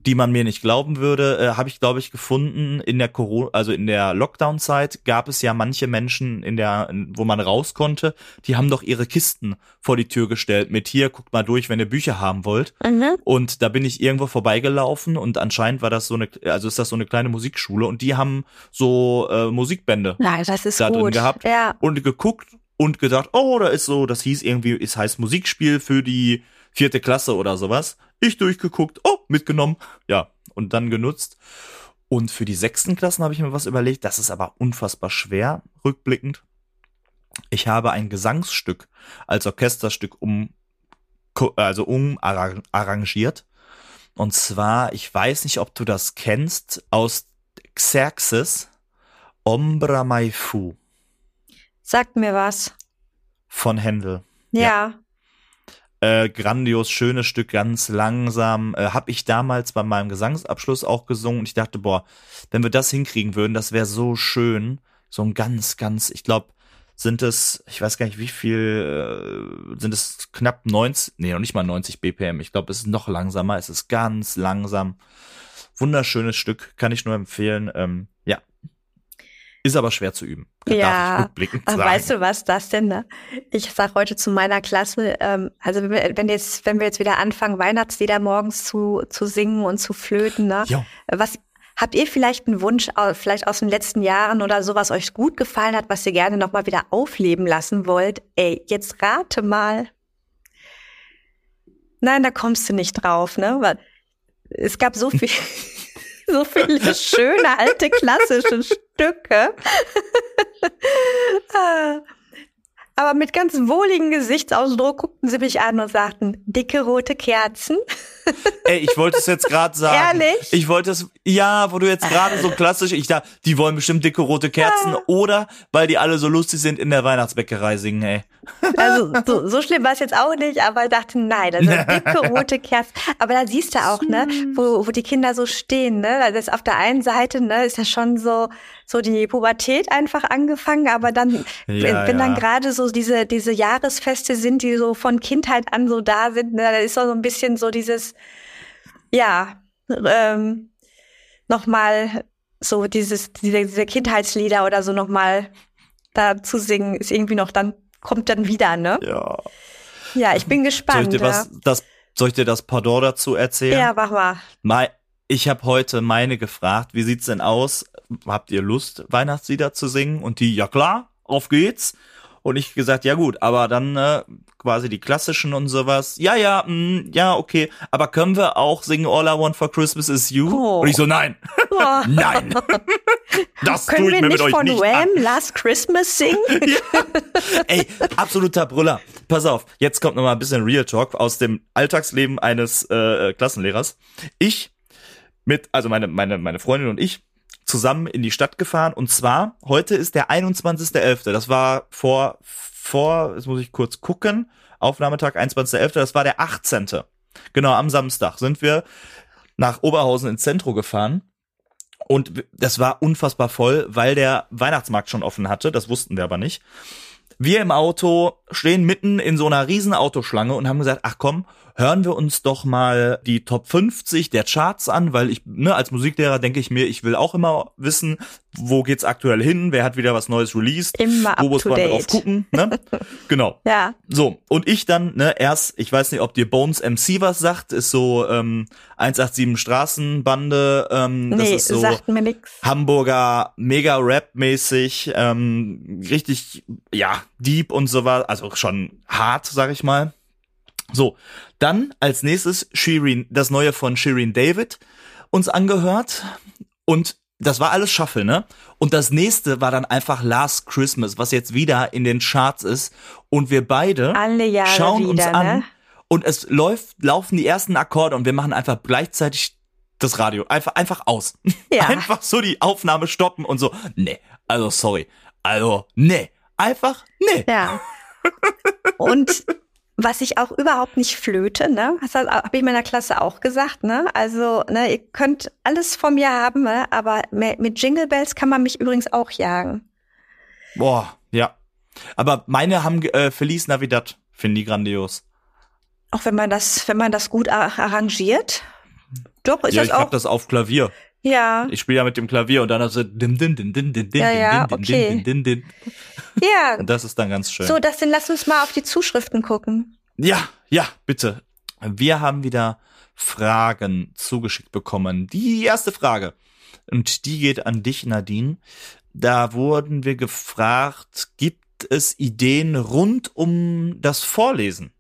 die man mir nicht glauben würde, äh, habe ich glaube ich gefunden in der Corona, also in der Lockdown-Zeit gab es ja manche Menschen in der, in, wo man raus konnte, die haben doch ihre Kisten vor die Tür gestellt mit hier guckt mal durch, wenn ihr Bücher haben wollt. Mhm. Und da bin ich irgendwo vorbeigelaufen und anscheinend war das so eine, also ist das so eine kleine Musikschule und die haben so äh, Musikbände Nein, das ist da drin gut. gehabt Ja. und geguckt und gedacht, oh, da ist so, das hieß irgendwie, es heißt Musikspiel für die vierte Klasse oder sowas. Ich durchgeguckt, oh, mitgenommen, ja, und dann genutzt. Und für die sechsten Klassen habe ich mir was überlegt, das ist aber unfassbar schwer, rückblickend. Ich habe ein Gesangsstück als Orchesterstück um, also umarrangiert. Und zwar, ich weiß nicht, ob du das kennst, aus Xerxes, Ombra Mai Fu Sagt mir was. von Händel. Ja. Äh, grandios, schönes Stück, ganz langsam. Äh, hab ich damals bei meinem Gesangsabschluss auch gesungen und ich dachte, boah, wenn wir das hinkriegen würden, das wäre so schön. So ein ganz, ganz, ich glaube, sind es, ich weiß gar nicht wie viel, äh, sind es knapp 90, nee, noch nicht mal 90 BPM. Ich glaube, es ist noch langsamer, es ist ganz langsam. Wunderschönes Stück, kann ich nur empfehlen. Ähm, ja. Ist aber schwer zu üben. Darf Ja. Ach, weißt du was, das denn? Ne? Ich sag heute zu meiner Klasse, ähm, also wenn wir, wenn jetzt, wenn wir jetzt wieder anfangen, Weihnachtslieder morgens zu, zu singen und zu flöten, ne? Ja. Was habt ihr vielleicht einen Wunsch, vielleicht aus den letzten Jahren oder so, was euch gut gefallen hat, was ihr gerne nochmal wieder aufleben lassen wollt? Ey, jetzt rate mal. Nein, da kommst du nicht drauf, ne? Es gab so viel, so viele schöne alte klassische Stücke. Ah. Aber mit ganz wohligen Gesichtsausdruck guckten sie mich an und sagten, dicke rote Kerzen. Ey, ich wollte es jetzt gerade sagen. Ehrlich? Ich wollte es, ja, wo du jetzt gerade so klassisch, ich dachte, die wollen bestimmt dicke rote Kerzen oder weil die alle so lustig sind in der Weihnachtsbäckerei singen, ey. Also so, so schlimm war es jetzt auch nicht, aber ich dachte, nein, also dicke rote Kerzen. Aber da siehst du auch, ne, wo, wo die Kinder so stehen, ne? Das ist auf der einen Seite, ne, ist ja schon so, so die Pubertät einfach angefangen, aber dann, Ja, wenn dann ja. gerade so diese, diese Jahresfeste sind, die so von Kindheit an so da sind, ne, da ist so ein bisschen so dieses, ja, ähm, nochmal so dieses, diese, diese Kindheitslieder oder so nochmal da zu singen, ist irgendwie noch dann, kommt dann wieder, ne? Ja. Ja, ich bin Soll ich gespannt. dir was, das, soll ich dir das Pardon dazu erzählen? ja, mach mal. Mei- Ich habe heute meine gefragt, wie sieht's denn aus? Habt ihr Lust, Weihnachtslieder zu singen? Und die, ja klar, auf geht's. Und ich gesagt, ja gut, aber dann äh, quasi die klassischen und sowas. Ja, ja, mh, ja, okay. Aber können wir auch singen All I Want for Christmas is You? Oh. Und ich so, nein, Oh. nein. das tue Können ich wir mir mit nicht euch von nicht Wham an. Last Christmas singen? Ey, absoluter Brüller. Pass auf, jetzt kommt noch mal ein bisschen Real Talk aus dem Alltagsleben eines äh, Klassenlehrers. Ich mit, also meine, meine, meine Freundin und ich zusammen in die Stadt gefahren und zwar heute ist der 21.11. Das war vor, vor, jetzt muss ich kurz gucken, Aufnahmetag 21.11. Das war der 18. Genau, am Samstag sind wir nach Oberhausen ins Zentrum gefahren. Und das war unfassbar voll, weil der Weihnachtsmarkt schon offen hatte. Das wussten wir aber nicht. Wir im Auto stehen mitten in so einer riesen Autoschlange und haben gesagt, ach komm, hören wir uns doch mal die Top 50 der Charts an, weil ich, ne, als Musiklehrer denke ich mir, ich will auch immer wissen, wo geht's aktuell hin, wer hat wieder was Neues released, Immer wo muss man drauf gucken, ne? genau. Ja. So, und ich dann, ne, erst, ich weiß nicht, ob dir Bones MC was sagt, ist so ähm, 187 Straßenbande, ähm, das Nee, ist so sagt mir nix. Hamburger mega Rap-mäßig, ähm, richtig, ja, deep und so was, also schon hart, sag ich mal. So, dann als nächstes Shirin, das neue von Shirin David uns angehört und das war alles Shuffle, ne? Und das nächste war dann einfach Last Christmas, was jetzt wieder in den Charts ist und wir beide schauen uns wieder, an ne? und es läuft, laufen die ersten Akkorde und wir machen einfach gleichzeitig das Radio einfach einfach aus. Ja. Einfach so die Aufnahme stoppen und so. Nee, also sorry. Also nee, einfach nee. Ja. Und was ich auch überhaupt nicht flöte, ne, das habe ich meiner Klasse auch gesagt, ne, also, ne, ihr könnt alles von mir haben, ne, aber mit Jingle Bells kann man mich übrigens auch jagen. Boah, ja. Aber meine haben äh, Feliz Navidad, finde ich grandios. Auch wenn man das, wenn man das gut arrangiert. Doch, ist ja, das ich auch. Ich habe das auf Klavier. Ja. Ich spiele ja mit dem Klavier und dann hast du dim dim dim dim dim dim ja, dim dim dim dim Ja. Und das ist dann ganz schön. So, das dann lass uns mal auf die Zuschriften gucken. Ja, ja, bitte. Wir haben wieder Fragen zugeschickt bekommen. Die erste Frage. Und die geht an dich, Nadine. Da wurden wir gefragt, gibt es Ideen rund um das Vorlesen?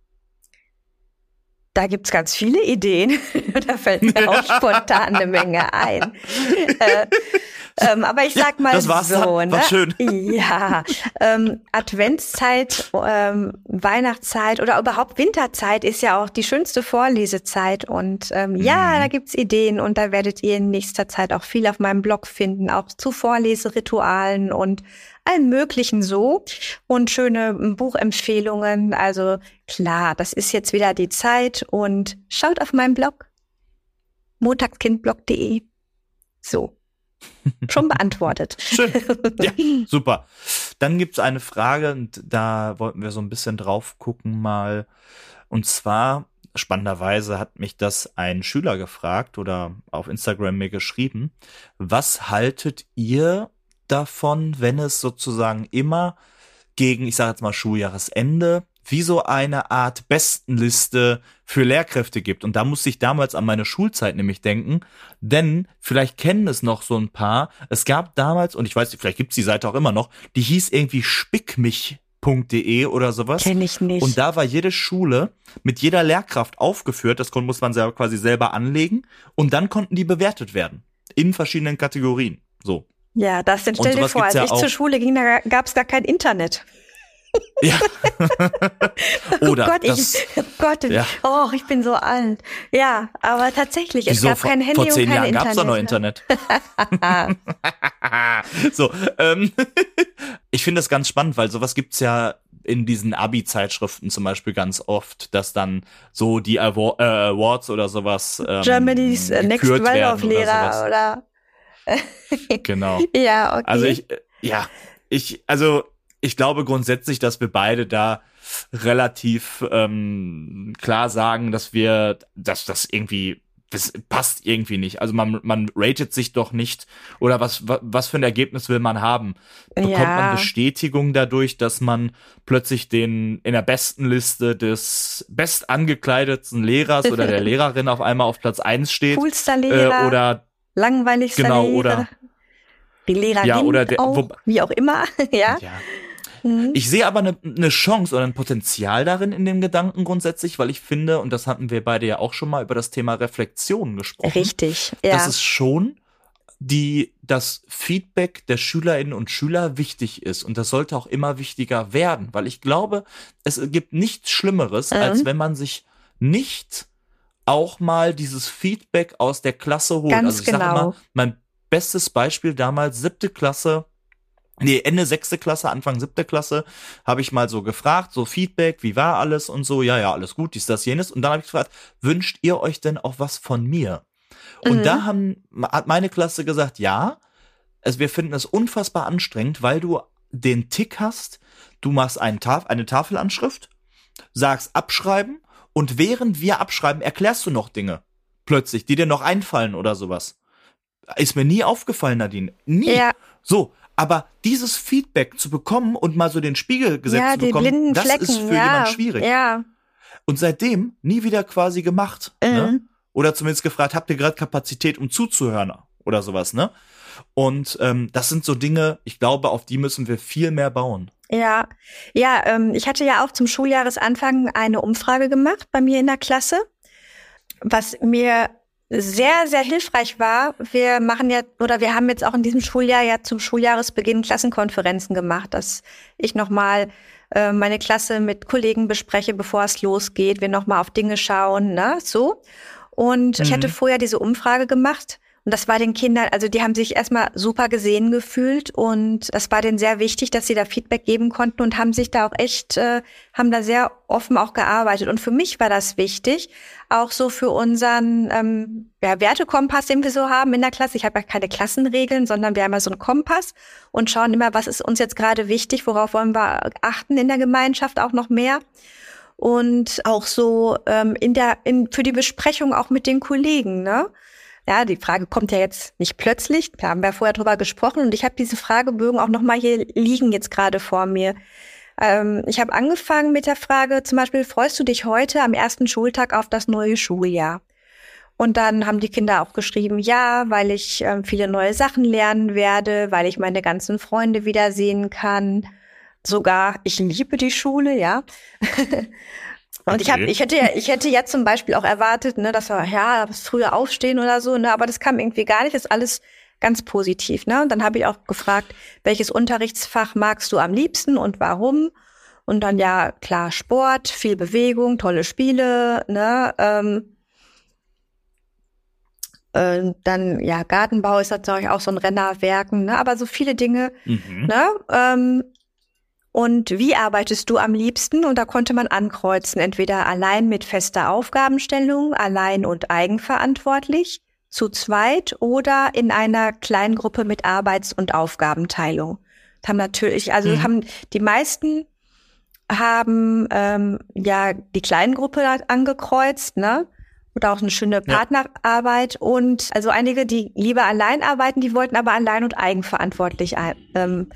Da gibt's ganz viele Ideen. da fällt mir auch spontan eine Menge ein. Äh, ähm, aber ich sag mal das war's so, dann. ne? War schön. Ja, ähm, Adventszeit, ähm, Weihnachtszeit oder überhaupt Winterzeit ist ja auch die schönste Vorlesezeit und ähm, mhm. ja, da gibt's Ideen und da werdet ihr in nächster Zeit auch viel auf meinem Blog finden, auch zu Vorleseritualen und allen möglichen so und schöne Buchempfehlungen. Also klar, das ist jetzt wieder die Zeit und schaut auf meinem Blog montagskindblog.de. So. Schon beantwortet. Schön. Ja, super. Dann gibt's eine Frage und da wollten wir so ein bisschen drauf gucken mal. Und zwar, spannenderweise hat mich das ein Schüler gefragt oder auf Instagram mir geschrieben. Was haltet ihr davon, wenn es sozusagen immer gegen, ich sage jetzt mal Schuljahresende, wie so eine Art Bestenliste für Lehrkräfte gibt. Und da musste ich damals an meine Schulzeit nämlich denken, denn vielleicht kennen es noch so ein paar. Es gab damals, und ich weiß nicht, vielleicht gibt's die Seite auch immer noch, die hieß irgendwie spickmich.de oder sowas. Kenn ich nicht. Und da war jede Schule mit jeder Lehrkraft aufgeführt, das muss man selber quasi selber anlegen und dann konnten die bewertet werden in verschiedenen Kategorien. So. Ja, das denn stell dir vor, als ja ich zur Schule ging, da gab's gar kein Internet. Ja. Oder oh Gott, das, ich, oh Gott, ja. oh, ich bin so alt. Ja, aber tatsächlich, es Wieso? gab kein Handy vor zehn und kein Jahren Internet. gab's doch noch Internet. so, ähm, ich finde das ganz spannend, weil sowas gibt's ja in diesen Abi-Zeitschriften zum Beispiel ganz oft, dass dann so die äh, Awards oder sowas ähm, Germany's Next Waldorf-Lehrer oder genau. ja, okay. Also ich, ja, ich, also ich glaube grundsätzlich, dass wir beide da relativ ähm, klar sagen, dass wir, dass das irgendwie das passt irgendwie nicht. Also man, man ratet sich doch nicht oder was, was für ein Ergebnis will man haben? Bekommt ja. man Bestätigung dadurch, dass man plötzlich den in der besten Liste des bestangekleidetsten Lehrers oder der Lehrerin auf einmal auf Platz eins steht? Coolster Lehrer. Äh, oder langweiligster genau, Lehrer. Oder, die Lehrerin ja, oder der, auch, wo, wie auch immer, ja. ja. Mhm. Ich sehe aber eine, eine Chance oder ein Potenzial darin in dem Gedanken grundsätzlich, weil ich finde, und das hatten wir beide ja auch schon mal über das Thema Reflexion gesprochen. Richtig, ja. Dass es schon die das Feedback der Schülerinnen und Schüler wichtig ist und das sollte auch immer wichtiger werden, weil ich glaube, es gibt nichts Schlimmeres, mhm. als wenn man sich nicht auch mal dieses Feedback aus der Klasse holt. Ganz also ich genau. sage immer, mein bestes Beispiel damals siebte Klasse nee, Ende sechste Klasse, Anfang siebte Klasse, habe ich mal so gefragt, so Feedback, wie war alles und so, ja, ja, alles gut, dies, das, jenes. Und dann habe ich gefragt, wünscht ihr euch denn auch was von mir? Und mhm. da haben, hat meine Klasse gesagt, ja, also wir finden es unfassbar anstrengend, weil du den Tick hast, du machst einen Taf eine Tafelanschrift, sagst abschreiben und während wir abschreiben, erklärst du noch Dinge plötzlich, die dir noch einfallen oder sowas. Ist mir nie aufgefallen, Nadine. Nie. Ja. So, aber dieses Feedback zu bekommen und mal so den Spiegel gesetzt ja, zu bekommen, das Flecken, ist für ja, jemand schwierig. Ja. Und seitdem nie wieder quasi gemacht. Ne? Mhm. Ne? Oder zumindest gefragt, habt ihr gerade Kapazität, um zuzuhören oder sowas, ne? Und ähm, das sind so Dinge, ich glaube, auf die müssen wir viel mehr bauen. Ja, ja, ähm, ich hatte ja auch zum Schuljahresanfang eine Umfrage gemacht bei mir in der Klasse, was mir sehr, sehr hilfreich war. Wir machen ja, oder wir haben jetzt auch in diesem Schuljahr ja zum Schuljahresbeginn Klassenkonferenzen gemacht, dass ich nochmal äh, meine Klasse mit Kollegen bespreche, bevor es losgeht, wir nochmal auf Dinge schauen, ne, so. Und mhm. ich hatte vorher diese Umfrage gemacht Und das war den Kindern, also die haben sich erstmal super gesehen gefühlt und das war denen sehr wichtig, dass sie da Feedback geben konnten und haben sich da auch echt, äh, haben da sehr offen auch gearbeitet. Und für mich war das wichtig, auch so für unseren ähm, ja, Wertekompass, den wir so haben in der Klasse. Ich habe ja keine Klassenregeln, sondern wir haben ja so einen Kompass und schauen immer, was ist uns jetzt gerade wichtig, worauf wollen wir achten in der Gemeinschaft auch noch mehr und auch so ähm, in der in für die Besprechung auch mit den Kollegen, ne? Ja, die Frage kommt ja jetzt nicht plötzlich. Da haben wir vorher drüber gesprochen und ich habe diese Fragebögen auch noch mal hier liegen jetzt gerade vor mir. Ähm, ich habe angefangen mit der Frage zum Beispiel, freust du dich heute am ersten Schultag auf das neue Schuljahr? Und dann haben die Kinder auch geschrieben, ja, weil ich äh, viele neue Sachen lernen werde, weil ich meine ganzen Freunde wiedersehen kann. Sogar, ich liebe die Schule, ja. Und okay. ich habe, ich hätte ja, ich hätte ja zum Beispiel auch erwartet, ne, dass wir ja früher aufstehen oder so, ne, aber das kam irgendwie gar nicht. Das ist alles ganz positiv, ne. Und dann habe ich auch gefragt, welches Unterrichtsfach magst du am liebsten und warum? Und dann ja klar Sport, viel Bewegung, tolle Spiele, ne. Ähm, äh, dann ja Gartenbau ist natürlich auch so ein Rennerwerken, ne, aber so viele Dinge, mhm. ne. Ähm, und wie arbeitest du am liebsten? Und da konnte man ankreuzen, entweder allein mit fester Aufgabenstellung, allein und eigenverantwortlich, zu zweit oder in einer kleinen Gruppe mit Arbeits- und Aufgabenteilung. Das haben natürlich, also mhm. haben die meisten haben ähm, ja die kleinen Gruppe angekreuzt, ne? Oder auch eine schöne Partnerarbeit. Ja. Und also einige, die lieber allein arbeiten, die wollten aber allein und eigenverantwortlich ähm,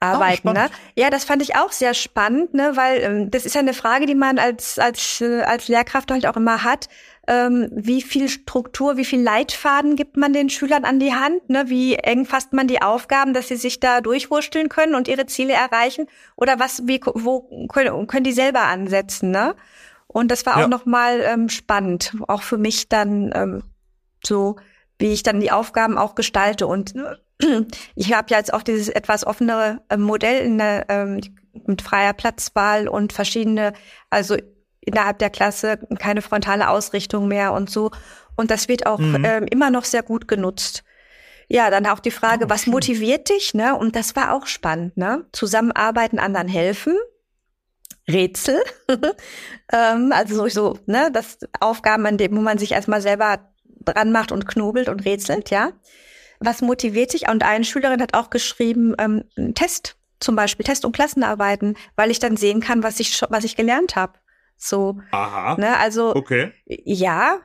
arbeiten. Oh, ne? Ja, das fand ich auch sehr spannend, ne? weil ähm, das ist ja eine Frage, die man als, als, äh, als Lehrkraft halt auch immer hat. Ähm, wie viel Struktur, wie viel Leitfaden gibt man den Schülern an die Hand? Ne? Wie eng fasst man die Aufgaben, dass sie sich da durchwursteln können und ihre Ziele erreichen? Oder was, wie, wo können, können die selber ansetzen? Ne? Und das war ja. auch nochmal ähm, spannend, auch für mich dann ähm, so, wie ich dann die Aufgaben auch gestalte. Und ich habe ja jetzt auch dieses etwas offenere äh, Modell in der, ähm, mit freier Platzwahl und verschiedene, also innerhalb der Klasse keine frontale Ausrichtung mehr und so. Und das wird auch mhm. ähm, immer noch sehr gut genutzt. Ja, dann auch die Frage, oh, was schön. motiviert dich, ne? Und das war auch spannend, ne? Zusammenarbeiten, anderen helfen. Rätsel. ähm, also sowieso, ne, das Aufgaben, an dem, wo man sich erstmal selber dran macht und knobelt und rätselt, ja. Was motiviert dich? Und eine Schülerin hat auch geschrieben, ähm, Test, zum Beispiel Test- und Klassenarbeiten, weil ich dann sehen kann, was ich was ich gelernt habe. So. Aha. Ne, also okay. ja.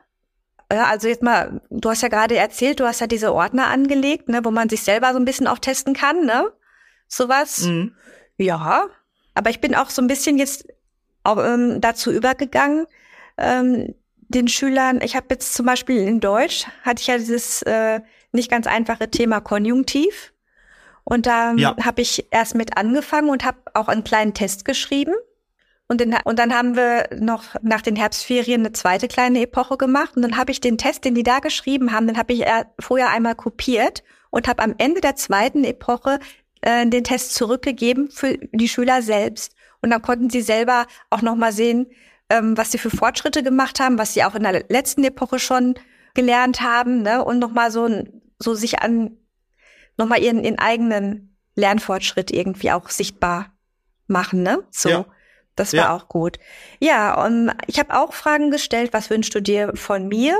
Also jetzt mal, du hast ja gerade erzählt, du hast ja diese Ordner angelegt, ne, wo man sich selber so ein bisschen auch testen kann, ne? Sowas. Mhm. Ja. Aber ich bin auch so ein bisschen jetzt auch, ähm, dazu übergegangen, ähm, den Schülern, ich habe jetzt zum Beispiel in Deutsch, hatte ich ja dieses äh, nicht ganz einfache Thema Konjunktiv. Und da ja. habe ich erst mit angefangen und habe auch einen kleinen Test geschrieben. Und, den, und dann haben wir noch nach den Herbstferien eine zweite kleine Epoche gemacht. Und dann habe ich den Test, den die da geschrieben haben, den habe ich vorher einmal kopiert und habe am Ende der zweiten Epoche äh, den Test zurückgegeben für die Schüler selbst. Und dann konnten sie selber auch noch mal sehen, ähm, was sie für Fortschritte gemacht haben, was sie auch in der letzten Epoche schon gelernt haben, ne? Und noch mal so ein so sich an nochmal ihren, ihren eigenen Lernfortschritt irgendwie auch sichtbar machen, ne? So. Ja. Das war ja. auch gut. Ja, und ich habe auch Fragen gestellt, was wünschst du dir von mir?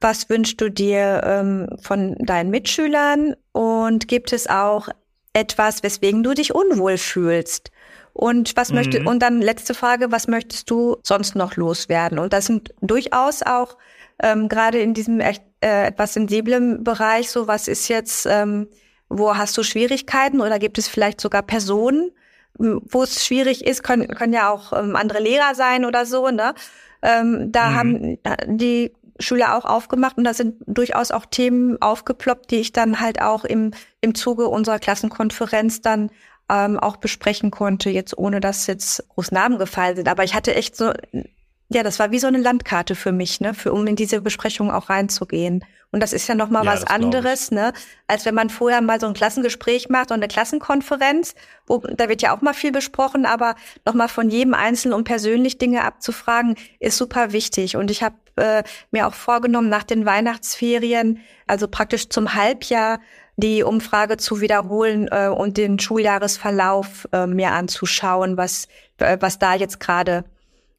Was wünschst du dir ähm, von deinen Mitschülern? Und gibt es auch etwas, weswegen du dich unwohl fühlst? Und was mhm. möchte und dann letzte Frage, was möchtest du sonst noch loswerden? Und das sind durchaus auch ähm, gerade in diesem echt, äh, etwas sensiblen Bereich, so was ist jetzt, ähm, wo hast du Schwierigkeiten oder gibt es vielleicht sogar Personen, wo es schwierig ist, können, können ja auch ähm, andere Lehrer sein oder so, ne? Ähm, da mhm. haben äh, die Schüler auch aufgemacht und da sind durchaus auch Themen aufgeploppt, die ich dann halt auch im, im Zuge unserer Klassenkonferenz dann ähm, auch besprechen konnte, jetzt ohne dass jetzt groß Namen gefallen sind. Aber ich hatte echt so Ja, das war wie so eine Landkarte für mich, ne, für um in diese Besprechung auch reinzugehen. Und das ist ja noch mal ja, was anderes, ne, als wenn man vorher mal so ein Klassengespräch macht und eine Klassenkonferenz, wo da wird ja auch mal viel besprochen, aber noch mal von jedem Einzelnen um persönlich Dinge abzufragen, ist super wichtig. Und ich habe äh, mir auch vorgenommen, nach den Weihnachtsferien, also praktisch zum Halbjahr, die Umfrage zu wiederholen äh, und den Schuljahresverlauf äh, mir anzuschauen, was äh, was da jetzt gerade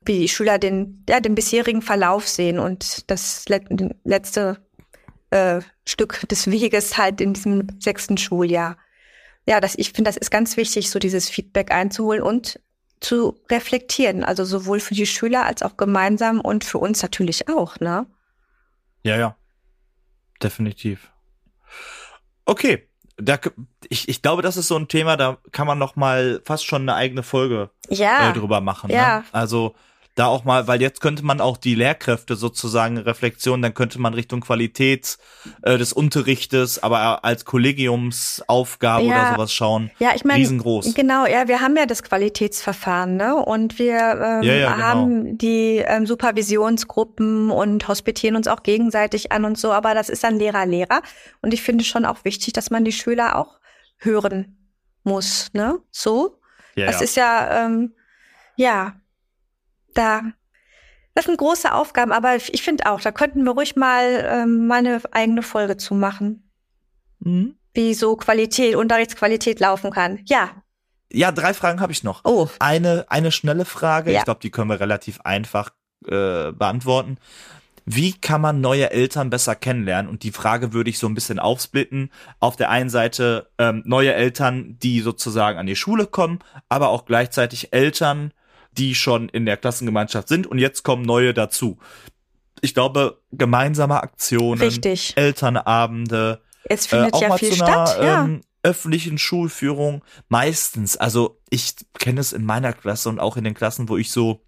wie die Schüler den, ja, den bisherigen Verlauf sehen und das letzte äh, Stück des Weges halt in diesem sechsten Schuljahr. Ja, das, ich finde, das ist ganz wichtig, so dieses Feedback einzuholen und zu reflektieren. Also sowohl für die Schüler als auch gemeinsam und für uns natürlich auch, ne? Ja, ja. Definitiv. Okay. Da, ich, ich glaube, das ist so ein Thema, da kann man noch mal fast schon eine eigene Folge ja. äh, drüber machen. Ja. Ne? Also da auch mal, weil jetzt könnte man auch die Lehrkräfte sozusagen Reflexion, dann könnte man Richtung Qualität äh, des Unterrichtes, aber als Kollegiumsaufgabe ja. oder sowas schauen. Ja, ich meine, riesengroß. Genau, ja, wir haben ja das Qualitätsverfahren, ne? Und wir ähm, ja, ja, genau. haben die ähm, Supervisionsgruppen und hospitieren uns auch gegenseitig an und so, aber das ist dann Lehrer, Lehrer. Und ich finde schon auch wichtig, dass man die Schüler auch hören muss, ne? So. Ja, das ist ja, ähm, ja, da, das sind große Aufgaben, aber ich finde auch, da könnten wir ruhig mal ähm, meine eigene Folge zu machen. Mhm. Wie so Qualität, Unterrichtsqualität laufen kann. Ja. Ja, drei Fragen habe ich noch. Oh. Eine, eine schnelle Frage. Ja. Ich glaube, die können wir relativ einfach äh, beantworten. Wie kann man neue Eltern besser kennenlernen? Und die Frage würde ich so ein bisschen aufsplitten. Auf der einen Seite ähm, neue Eltern, die sozusagen an die Schule kommen, aber auch gleichzeitig Eltern, die schon in der Klassengemeinschaft sind und jetzt kommen neue dazu. Ich glaube, gemeinsame Aktionen, Richtig. Elternabende, es findet äh, auch ja mal viel zu einer, statt, ja. Ähm, öffentlichen Schulführung meistens, also ich kenne es in meiner Klasse und auch in den Klassen, wo ich so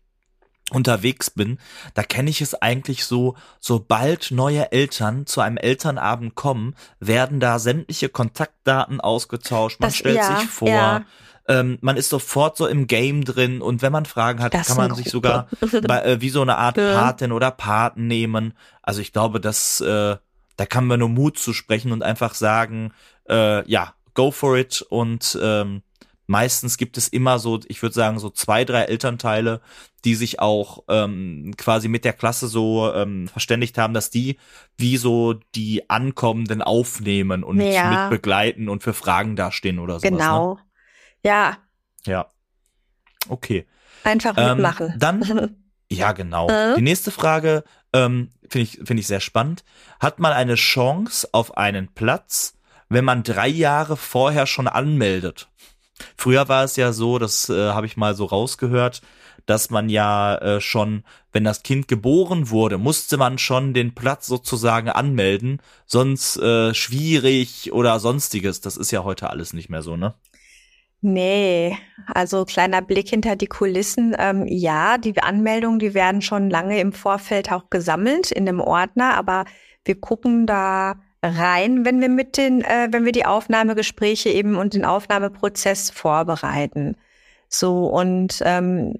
unterwegs bin, da kenne ich es eigentlich so, sobald neue Eltern zu einem Elternabend kommen, werden da sämtliche Kontaktdaten ausgetauscht, man das, stellt ja, sich vor, ja. Ähm, man ist sofort so im Game drin und wenn man Fragen hat, das kann man sich sogar bei, äh, wie so eine Art Patin oder Paten nehmen. Also ich glaube, dass äh, da kann man nur Mut zu sprechen und einfach sagen, äh, ja, go for it und ähm, meistens gibt es immer so, ich würde sagen, so zwei, drei Elternteile, die sich auch ähm, quasi mit der Klasse so ähm, verständigt haben, dass die wie so die Ankommenden aufnehmen und ja. mit begleiten und für Fragen dastehen oder sowas. Ne? Genau. Ne? Ja. Ja. Okay. Einfach ähm, mitmachen. Dann, ja, genau. Äh? Die nächste Frage ähm, finde ich, finde ich sehr spannend. Hat man eine Chance auf einen Platz, wenn man drei Jahre vorher schon anmeldet? Früher war es ja so, das äh, habe ich mal so rausgehört, dass man ja äh, schon, wenn das Kind geboren wurde, musste man schon den Platz sozusagen anmelden, sonst äh, schwierig oder sonstiges. Das ist ja heute alles nicht mehr so, ne? Nee, also kleiner Blick hinter die Kulissen. Ähm, ja, die Anmeldungen, die werden schon lange im Vorfeld auch gesammelt in dem Ordner, aber wir gucken da rein, wenn wir mit den, äh, wenn wir die Aufnahmegespräche eben und den Aufnahmeprozess vorbereiten. So und ähm,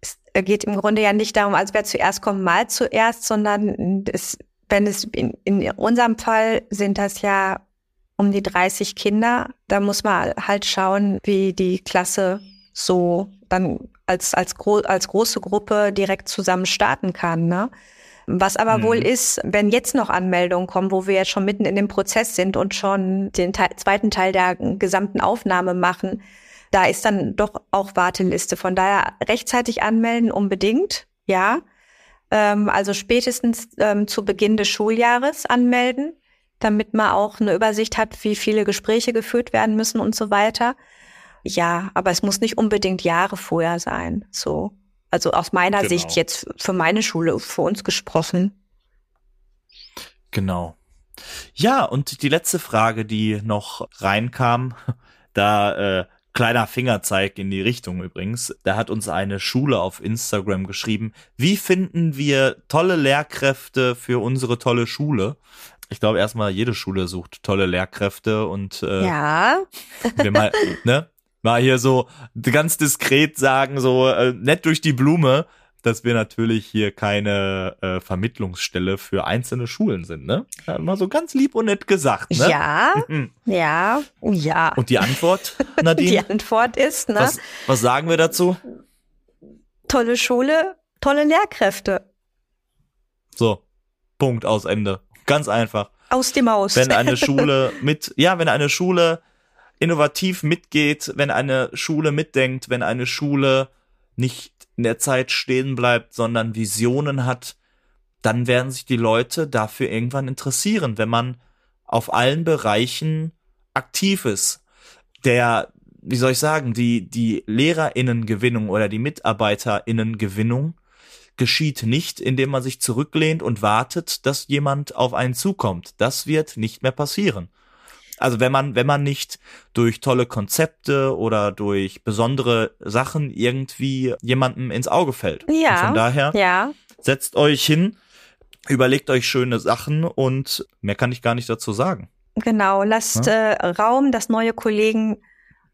es geht im Grunde ja nicht darum, als wer zuerst kommt, mal zuerst, sondern es, wenn es in, in unserem Fall sind das ja um die 30 Kinder. Da muss man halt schauen, wie die Klasse so dann als, als, gro als große Gruppe direkt zusammen starten kann. Ne? Was aber mhm. wohl ist, wenn jetzt noch Anmeldungen kommen, wo wir jetzt schon mitten in dem Prozess sind und schon den Teil, zweiten Teil der gesamten Aufnahme machen, da ist dann doch auch Warteliste. Von daher rechtzeitig anmelden unbedingt, ja. Ähm, also spätestens ähm, zu Beginn des Schuljahres anmelden damit man auch eine Übersicht hat, wie viele Gespräche geführt werden müssen und so weiter. Ja, aber es muss nicht unbedingt Jahre vorher sein. So. Also aus meiner genau. Sicht jetzt für meine Schule, für uns gesprochen. Genau. Ja, und die letzte Frage, die noch reinkam, da äh, kleiner Fingerzeig in die Richtung übrigens, da hat uns eine Schule auf Instagram geschrieben, wie finden wir tolle Lehrkräfte für unsere tolle Schule? Ich glaube erstmal jede Schule sucht tolle Lehrkräfte und äh, ja. wir mal, ne, mal hier so ganz diskret sagen, so äh, nett durch die Blume. dass wir natürlich hier keine äh, Vermittlungsstelle für einzelne Schulen sind, ne? Ja, mal so ganz lieb und nett gesagt, ne? Ja, ja, ja. Und die Antwort, Nadine? die Antwort ist, ne? Was, was sagen wir dazu? Tolle Schule, tolle Lehrkräfte. So, Punkt aus Ende. Ganz einfach. Aus dem Haus. Wenn eine Schule mit, ja, wenn eine Schule innovativ mitgeht, wenn eine Schule mitdenkt, wenn eine Schule nicht in der Zeit stehen bleibt, sondern Visionen hat, dann werden sich die Leute dafür irgendwann interessieren, wenn man auf allen Bereichen aktiv ist. Der, wie soll ich sagen, die, die Lehrerinnengewinnung oder die Mitarbeiterinnengewinnung geschieht nicht, indem man sich zurücklehnt und wartet, dass jemand auf einen zukommt. Das wird nicht mehr passieren. Also wenn man, wenn man nicht durch tolle Konzepte oder durch besondere Sachen irgendwie jemandem ins Auge fällt. Ja. Und von daher ja. setzt euch hin, überlegt euch schöne Sachen und mehr kann ich gar nicht dazu sagen. Genau, lasst ja? äh, Raum, dass neue Kollegen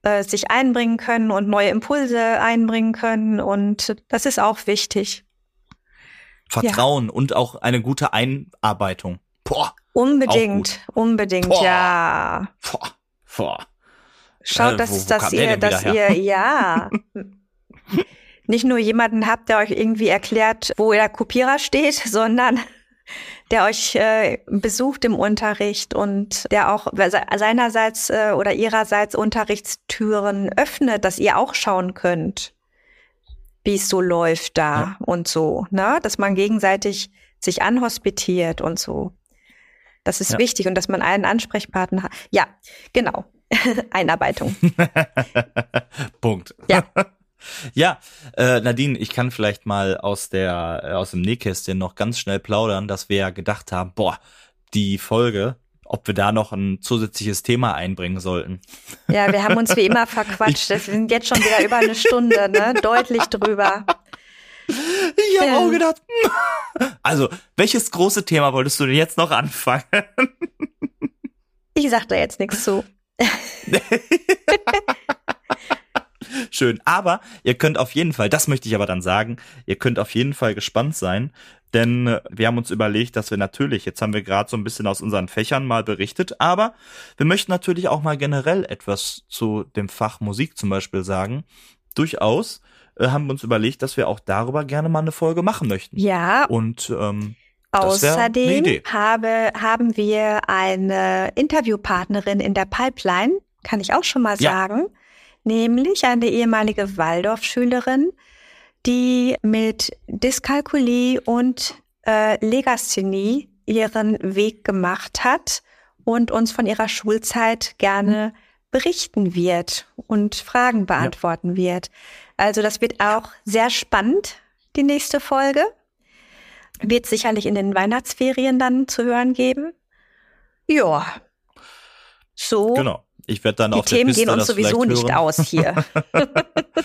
äh, sich einbringen können und neue Impulse einbringen können und das ist auch wichtig. Vertrauen ja. und auch eine gute Einarbeitung. Boah. Unbedingt, unbedingt, Boah. ja. Boah. Boah. Schaut, äh, dass, wo, wo dass ihr, dass ihr, ja, nicht nur jemanden habt, der euch irgendwie erklärt, wo der Kopierer steht, sondern der euch äh, besucht im Unterricht und der auch seinerseits äh, oder ihrerseits Unterrichtstüren öffnet, dass ihr auch schauen könnt wie es so läuft da ja. und so, ne? Dass man gegenseitig sich anhospitiert und so. Das ist ja. wichtig und dass man einen Ansprechpartner hat. Ja, genau. Einarbeitung. Punkt. Ja. Ja, äh, Nadine, ich kann vielleicht mal aus der äh, aus dem Nähkästchen noch ganz schnell plaudern, dass wir ja gedacht haben, boah, die Folge, ob wir da noch ein zusätzliches Thema einbringen sollten. Ja, wir haben uns wie immer verquatscht. Wir sind jetzt schon wieder über eine Stunde, ne? Deutlich drüber. Ich habe ähm. auch gedacht. Also, welches große Thema wolltest du denn jetzt noch anfangen? Ich sag da jetzt nichts zu. Schön. Aber ihr könnt auf jeden Fall, das möchte ich aber dann sagen, ihr könnt auf jeden Fall gespannt sein, denn äh, wir haben uns überlegt, dass wir natürlich, jetzt haben wir gerade so ein bisschen aus unseren Fächern mal berichtet, aber wir möchten natürlich auch mal generell etwas zu dem Fach Musik zum Beispiel sagen. Durchaus äh, haben wir uns überlegt, dass wir auch darüber gerne mal eine Folge machen möchten. Ja. Und ähm, Außerdem habe, haben wir eine Interviewpartnerin in der Pipeline, kann ich auch schon mal ja. sagen, nämlich eine ehemalige Waldorfschülerin, die mit Dyskalkulie und äh, Legasthenie ihren Weg gemacht hat und uns von ihrer Schulzeit gerne berichten wird und Fragen beantworten ja. wird. Also das wird auch sehr spannend, die nächste Folge. Wird sicherlich in den Weihnachtsferien dann zu hören geben. Ja. So. Genau. Ich werde dann die auf Themen der Piste gehen uns sowieso nicht aus hier.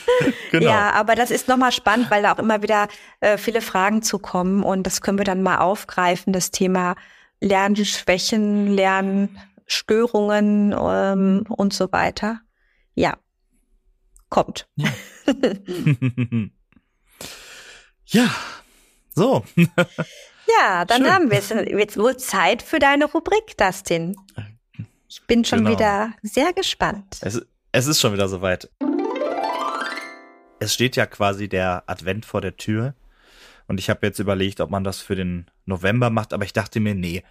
genau. Ja, aber das ist nochmal spannend, weil da auch immer wieder äh, viele Fragen zu kommen und das können wir dann mal aufgreifen, das Thema Lernschwächen, Lernstörungen ähm, und so weiter. Ja, kommt. Ja, ja. so. ja, dann Schön. haben wir es jetzt wohl Zeit für deine Rubrik, Dustin. Ich bin schon genau. wieder sehr gespannt. Es, es ist schon wieder soweit. Es steht ja quasi der Advent vor der Tür. Und ich habe jetzt überlegt, ob man das für den November macht, aber ich dachte mir, nee,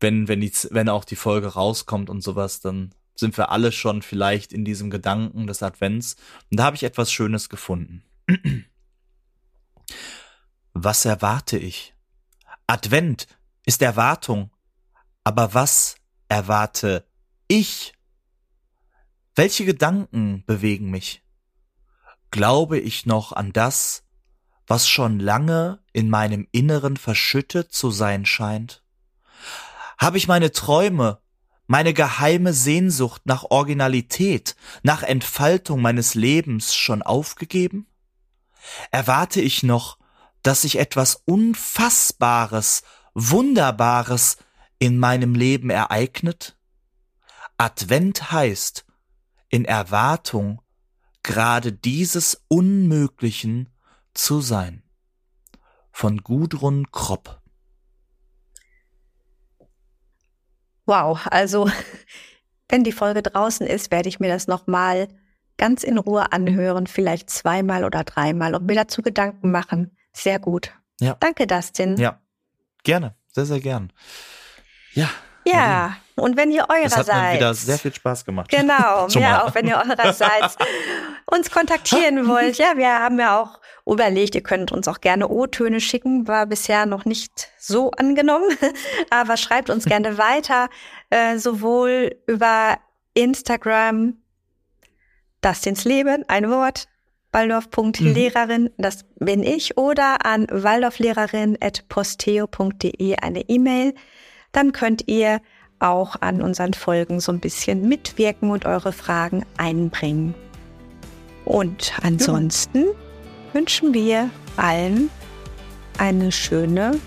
wenn, wenn, die, wenn auch die Folge rauskommt und sowas, dann sind wir alle schon vielleicht in diesem Gedanken des Advents. Und da habe ich etwas Schönes gefunden. Was erwarte ich? Advent ist Erwartung. Aber was erwarte ich? Welche Gedanken bewegen mich? Glaube ich noch an das, was schon lange in meinem Inneren verschüttet zu sein scheint? Habe ich meine Träume, meine geheime Sehnsucht nach Originalität, nach Entfaltung meines Lebens schon aufgegeben? Erwarte ich noch, dass sich etwas Unfassbares, Wunderbares in meinem Leben ereignet? Advent heißt, in Erwartung gerade dieses Unmöglichen zu sein. von Gudrun Kropp. Wow, also wenn die Folge draußen ist, werde ich mir das nochmal ganz in Ruhe anhören, vielleicht zweimal oder dreimal und mir dazu Gedanken machen. Sehr gut. Ja. Danke, Dustin. Ja, gerne, sehr, sehr gern. Ja. Ja, und wenn ihr eurerseits. Das hat mir wieder sehr viel Spaß gemacht. Genau, ja, auch wenn ihr eurerseits uns kontaktieren wollt. Ja, wir haben ja auch überlegt, ihr könnt uns auch gerne O-Töne schicken, war bisher noch nicht so angenommen, aber schreibt uns gerne weiter, äh, sowohl über Instagram, das ins Leben, ein Wort, waldorf.lehrerin, mhm. das bin ich, oder an waldorflehrerin.posteo.de eine E-Mail. Dann könnt ihr auch an unseren Folgen so ein bisschen mitwirken und eure Fragen einbringen. Und ansonsten ja. wünschen wir allen eine schöne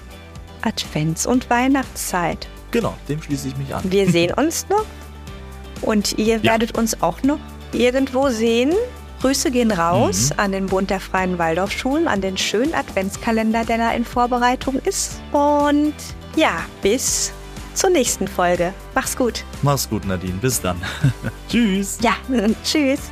Advents- und Weihnachtszeit. Genau, dem schließe ich mich an. Wir sehen uns noch und ihr ja. werdet uns auch noch irgendwo sehen. Grüße gehen raus mhm. an den Bund der Freien Waldorfschulen, an den schönen Adventskalender, der da in Vorbereitung ist. Und ja, bis zur nächsten Folge. Mach's gut. Mach's gut, Nadine. Bis dann. tschüss. Ja, tschüss.